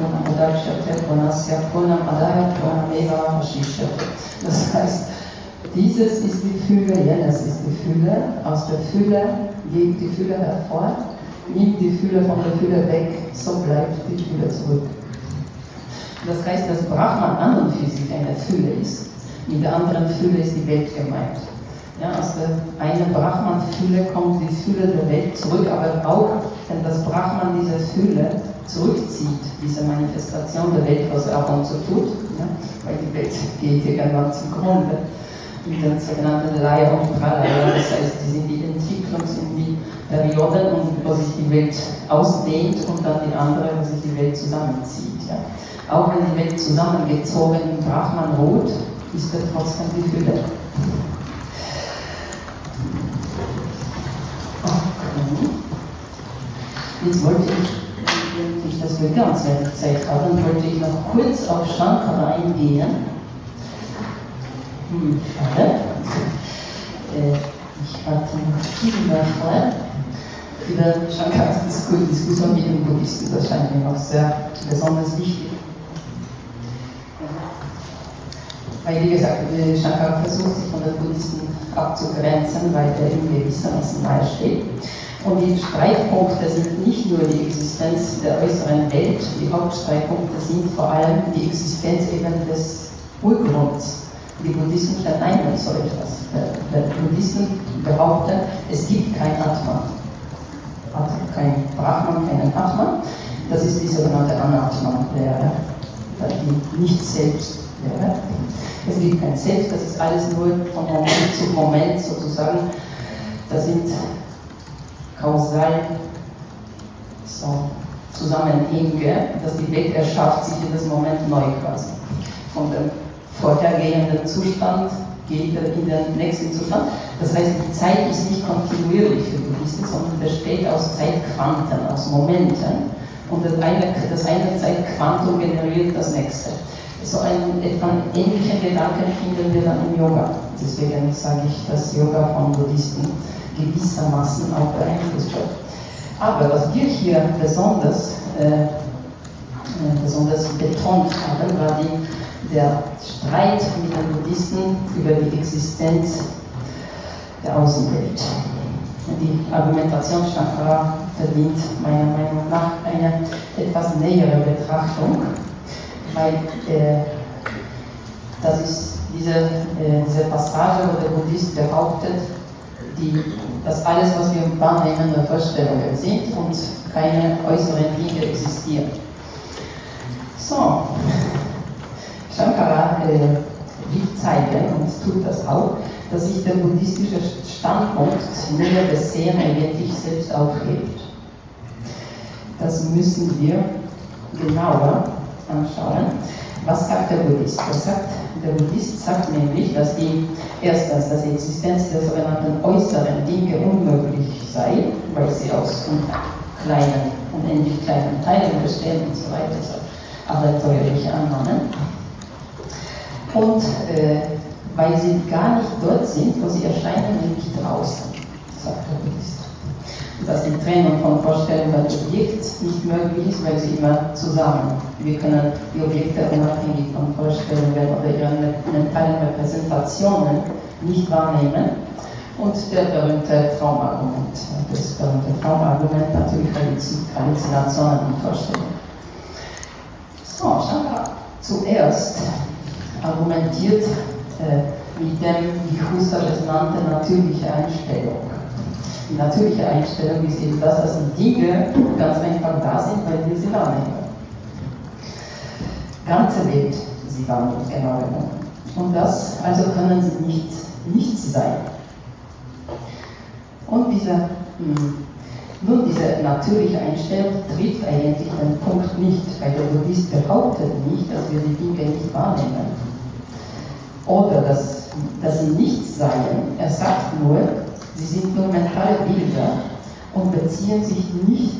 Purnam Adakshate, Purnasya, Purnam Adaya, Purnam Eva, Ashishate. Das heißt, dieses ist die Fülle, jenes ist die Fülle. Aus der Fülle geht die Fülle hervor, nimmt die Fülle von der Fülle weg, so bleibt die Fülle zurück. Das heißt, dass Brahman an und für sich eine Fülle ist. Mit der anderen Fülle ist die Welt gemeint. Ja, aus der einen Brahman-Fülle kommt die Fülle der Welt zurück, aber auch wenn das Brahman diese Fülle zurückzieht, diese Manifestation der Welt, was er auch und so tut, ja, weil die Welt geht irgendwann zugrunde mit den sogenannten Laya und Pralaya, das heißt, die sind die Entwicklung, sind die Perioden, wo sich die Welt ausdehnt und dann die andere, wo sich die Welt zusammenzieht. Ja. Auch wenn die Welt zusammengezogen im Brahman ruht, ist er trotzdem die Fülle. Jetzt wollte ich, ich das ganz Zeit habe, dann wollte ich noch kurz auf Shankara eingehen. Hm, schade. Äh, ich hatte noch viel mehr vor. Über Shankaras Diskussion mit den Buddhisten, das scheint mir noch sehr besonders wichtig. Weil, wie gesagt, Shankara versucht sich von den Buddhisten abzugrenzen, weil er ihm gewissermaßen nahe steht. Und die Streitpunkte sind nicht nur die Existenz der äußeren Welt, die Hauptstreitpunkte sind vor allem die Existenz eben des Urgrunds. Die Buddhisten verneinen so etwas. Die Buddhisten behaupten, es gibt kein Atman. Also kein Brahman, keinen Atman. Das ist die sogenannte Anatman-Lehre, die nicht selbst wäre. Es gibt kein Selbst, das ist alles nur von Moment zu Moment sozusagen. Das sind kausal so, Zusammenhänge, dass die Welt erschafft sich in das Moment neu quasi. Von dem vorhergehenden Zustand geht er in den nächsten Zustand. Das heißt, die Zeit ist nicht kontinuierlich für Buddhisten, sondern besteht aus Zeitquanten, aus Momenten. Und das eine, das eine Zeitquantum generiert das nächste. So einen etwa ähnlichen Gedanken finden wir dann im Yoga. Deswegen sage ich, dass Yoga von Buddhisten gewissermaßen auch beeinflusst wird. Aber was wir hier besonders, äh, besonders betont haben, war die, der Streit mit den Buddhisten über die Existenz der Außenwelt. Die Argumentation Shankara verdient meiner Meinung nach eine etwas nähere Betrachtung, weil äh, das ist diese, äh, diese Passage, wo der Buddhist behauptet, die, dass alles, was wir wahrnehmen, nur Vorstellungen sind und keine äußeren Dinge existieren. So, Shankara äh, will zeigen, und tut das auch, dass sich der buddhistische Standpunkt nur des Sehen eigentlich selbst aufhebt. Das müssen wir genauer anschauen. Was sagt der Buddhist? Was sagt, der Buddhist sagt nämlich, dass die erstens, dass die Existenz der sogenannten äußeren Dinge unmöglich sei, weil sie aus kleinen, unendlich kleinen Teilen bestehen und so weiter, so abenteuerliche Annahmen. Und äh, weil sie gar nicht dort sind, wo sie erscheinen, nämlich draußen, sagt der Buddhist. Dass die Trennung von Vorstellung und Objekt nicht möglich ist, weil sie immer zusammen. Wir können die Objekte unabhängig von Vorstellungen oder ihren mentalen Repräsentationen nicht wahrnehmen. Und der berühmte Traumargument, das berühmte Traumargument natürlich Halluzinationen und Vorstellungen. So, Shankara zuerst argumentiert äh, mit dem, wie Husserl es nannte, natürliche Einstellung. Die natürliche Einstellung ist eben das, dass die Dinge ganz einfach da sind, weil wir sie wahrnehmen. Ganze Welt sie wahrnehmen, genau genommen. Und das, also können sie nicht nichts sein. Und diese, hm, nun, diese natürliche Einstellung trifft eigentlich den Punkt nicht, weil der Buddhist behauptet nicht, dass wir die Dinge nicht wahrnehmen. Oder dass, dass sie nichts seien. Er sagt nur, sie sind nur mentale Bilder und beziehen sich nicht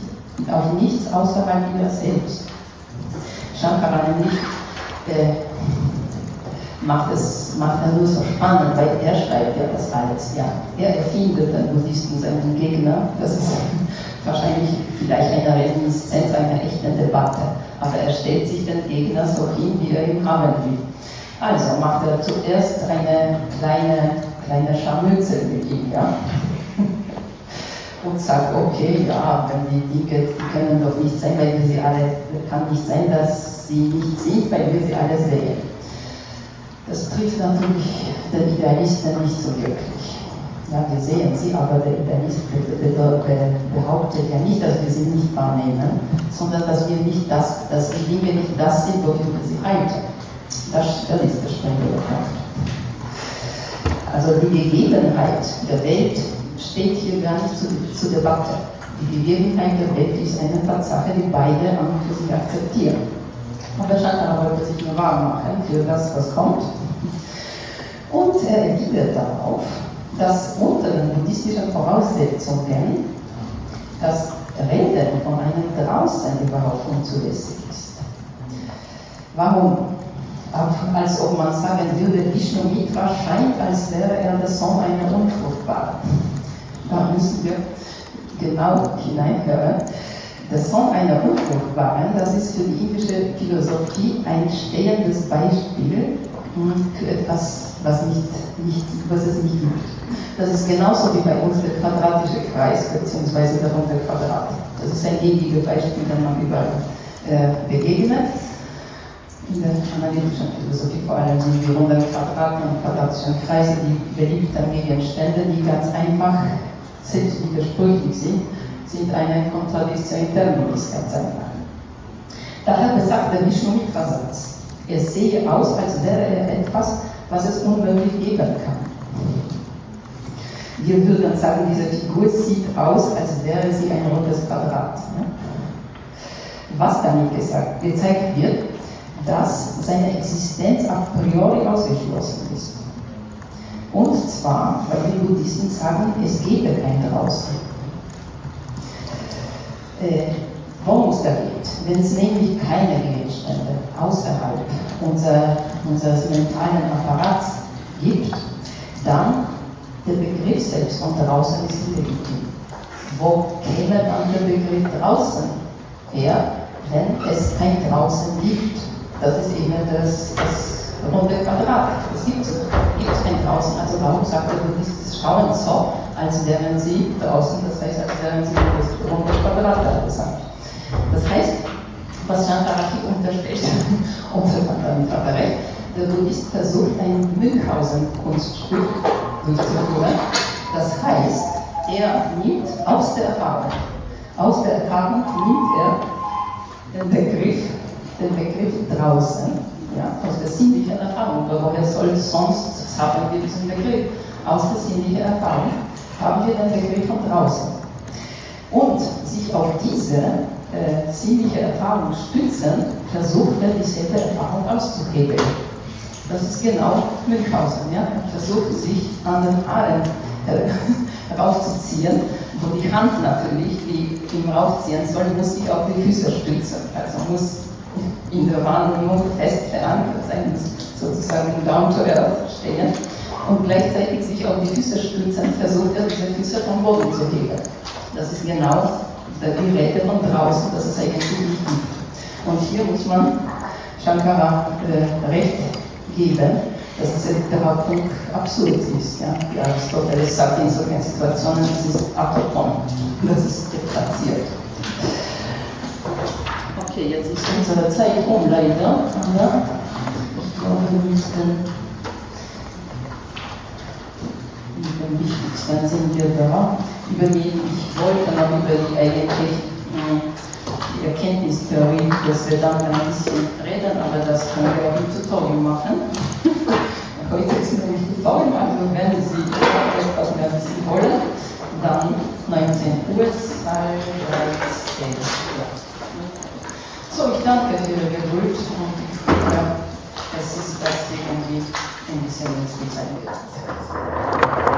auf nichts außerhalb ihrer selbst. Shankara nämlich äh, macht es macht er nur so spannend, weil er schreibt ja das alles. Ja. Er erfindet den Buddhisten seinen Gegner. Das ist wahrscheinlich vielleicht eine Reminiszenz einer echten Debatte. Aber er stellt sich den Gegner so hin, wie er ihn haben will. Also macht er zuerst eine kleine, kleine Scharmützel mit ihm, ja. Und sagt, okay, ja, wenn die Dinge, die können doch nicht sein, weil wir sie alle, kann nicht sein, dass sie nicht sind, weil wir sie alle sehen. Das trifft natürlich den Idealisten nicht so wirklich. Ja, wir sehen sie, aber der Idealist behauptet ja nicht, dass wir sie nicht wahrnehmen, sondern dass wir nicht das, dass die Dinge nicht das sind, wofür wir sie halten. Das, das ist der strenge Punkt. Also die Gegebenheit der Welt steht hier gar nicht zur, zur Debatte. Die Gegebenheit der Welt ist eine Tatsache, die beide an und für sich akzeptieren. Aber Shankara wollte sich nur warm machen für das, was kommt. Und er erwidert darauf, dass unter den buddhistischen Voraussetzungen das Reden von einem draußen überhaupt unzulässig ist. Warum? Als ob man sagen würde, Vishnu Mitra scheint, als wäre er der Sohn einer Unfruchtbaren. Da müssen wir genau hineinhören. Der Sohn einer Unfruchtbaren, das ist für die indische Philosophie ein stehendes Beispiel für etwas, was, nicht, nicht, was es nicht gibt. Das ist genauso wie bei uns der quadratische Kreis bzw. der runde Quadrat. Das ist ein gängiges Beispiel, das man überall äh, begegnet. In der analytischen Philosophie vor allem sind die runden Quadrate und quadratischen Kreise die beliebten Gegenstände, die ganz einfach selbst widersprüchlich sind, sind eine Kontradiktion in terminis ganz einfach. Daher besagt der Vishnu-Mitra-Satz, es sehe aus, als wäre er etwas, was es unmöglich geben kann. Wir würden sagen, diese Figur sieht aus, als wäre sie ein rundes Quadrat. Ne? Was damit gesagt, gezeigt wird, dass seine Existenz a priori ausgeschlossen ist. Und zwar, weil die Buddhisten sagen, es gebe kein Draußen. Äh, worum es da geht, wenn es nämlich keine Gegenstände außerhalb unser, unseres mentalen Apparats gibt, dann der Begriff selbst von draußen ist illegitim. Wo käme dann der Begriff draußen her, wenn es kein draußen gibt? Das ist eben das, das runde Quadrat. Es gibt, gibt kein draußen. Also warum sagt der Buddhist, schauen so, als wären sie draußen, das heißt, als wären sie das runde Quadrat angesagt. Das heißt, was Shankara hier unterstellt, und damit hat er recht, der Buddhist versucht ein Münchhausen-Kunststück durchzuführen. Das heißt, er nimmt aus der Erfahrung, aus der Erfahrung nimmt er den Begriff, den Begriff draußen, ja, aus der sinnlichen Erfahrung. Woher soll sonst haben wir diesen Begriff? Aus der sinnlichen Erfahrung haben wir den Begriff von draußen. Und sich auf diese äh, sinnliche Erfahrung stützen, versucht er dieselbe Erfahrung auszuhebeln. Das ist genau Münchhausen. Ja? Er versucht sich an den Haaren äh, raufzuziehen, wo die Hand natürlich, die ihm raufziehen soll, muss sich auf die Füße stützen. Also muss in der Wahrnehmung fest verankert sein, sozusagen down to earth stehen und gleichzeitig sich auf die Füße stützen, versucht er, diese Füße vom Boden zu heben. Das ist genau die Rede von draußen, das ist eigentlich nicht gibt. Und hier muss man Shankara äh, recht geben, dass diese Literatur absurd ist. Ja? Wie Aristoteles sagt, in solchen Situationen ist es Atopon, das ist deplatziert. Okay, jetzt ist unsere Zeit um, leider. Aber ich glaube, wir müssen mit dem Wichtigsten sind wir da. Über die ich wollte noch über die eigentlich die Erkenntnistheorie des Vedanta ein bisschen reden, aber das können wir auch Tutorial machen. Heute ist nämlich Tutorial, also wenn Sie etwas mehr wissen wollen, dann 19 Uhr, 2, 3, 10. So, ich danke Ihre Geduld und denke, es ist das irgendwie ein bisschen ins wird.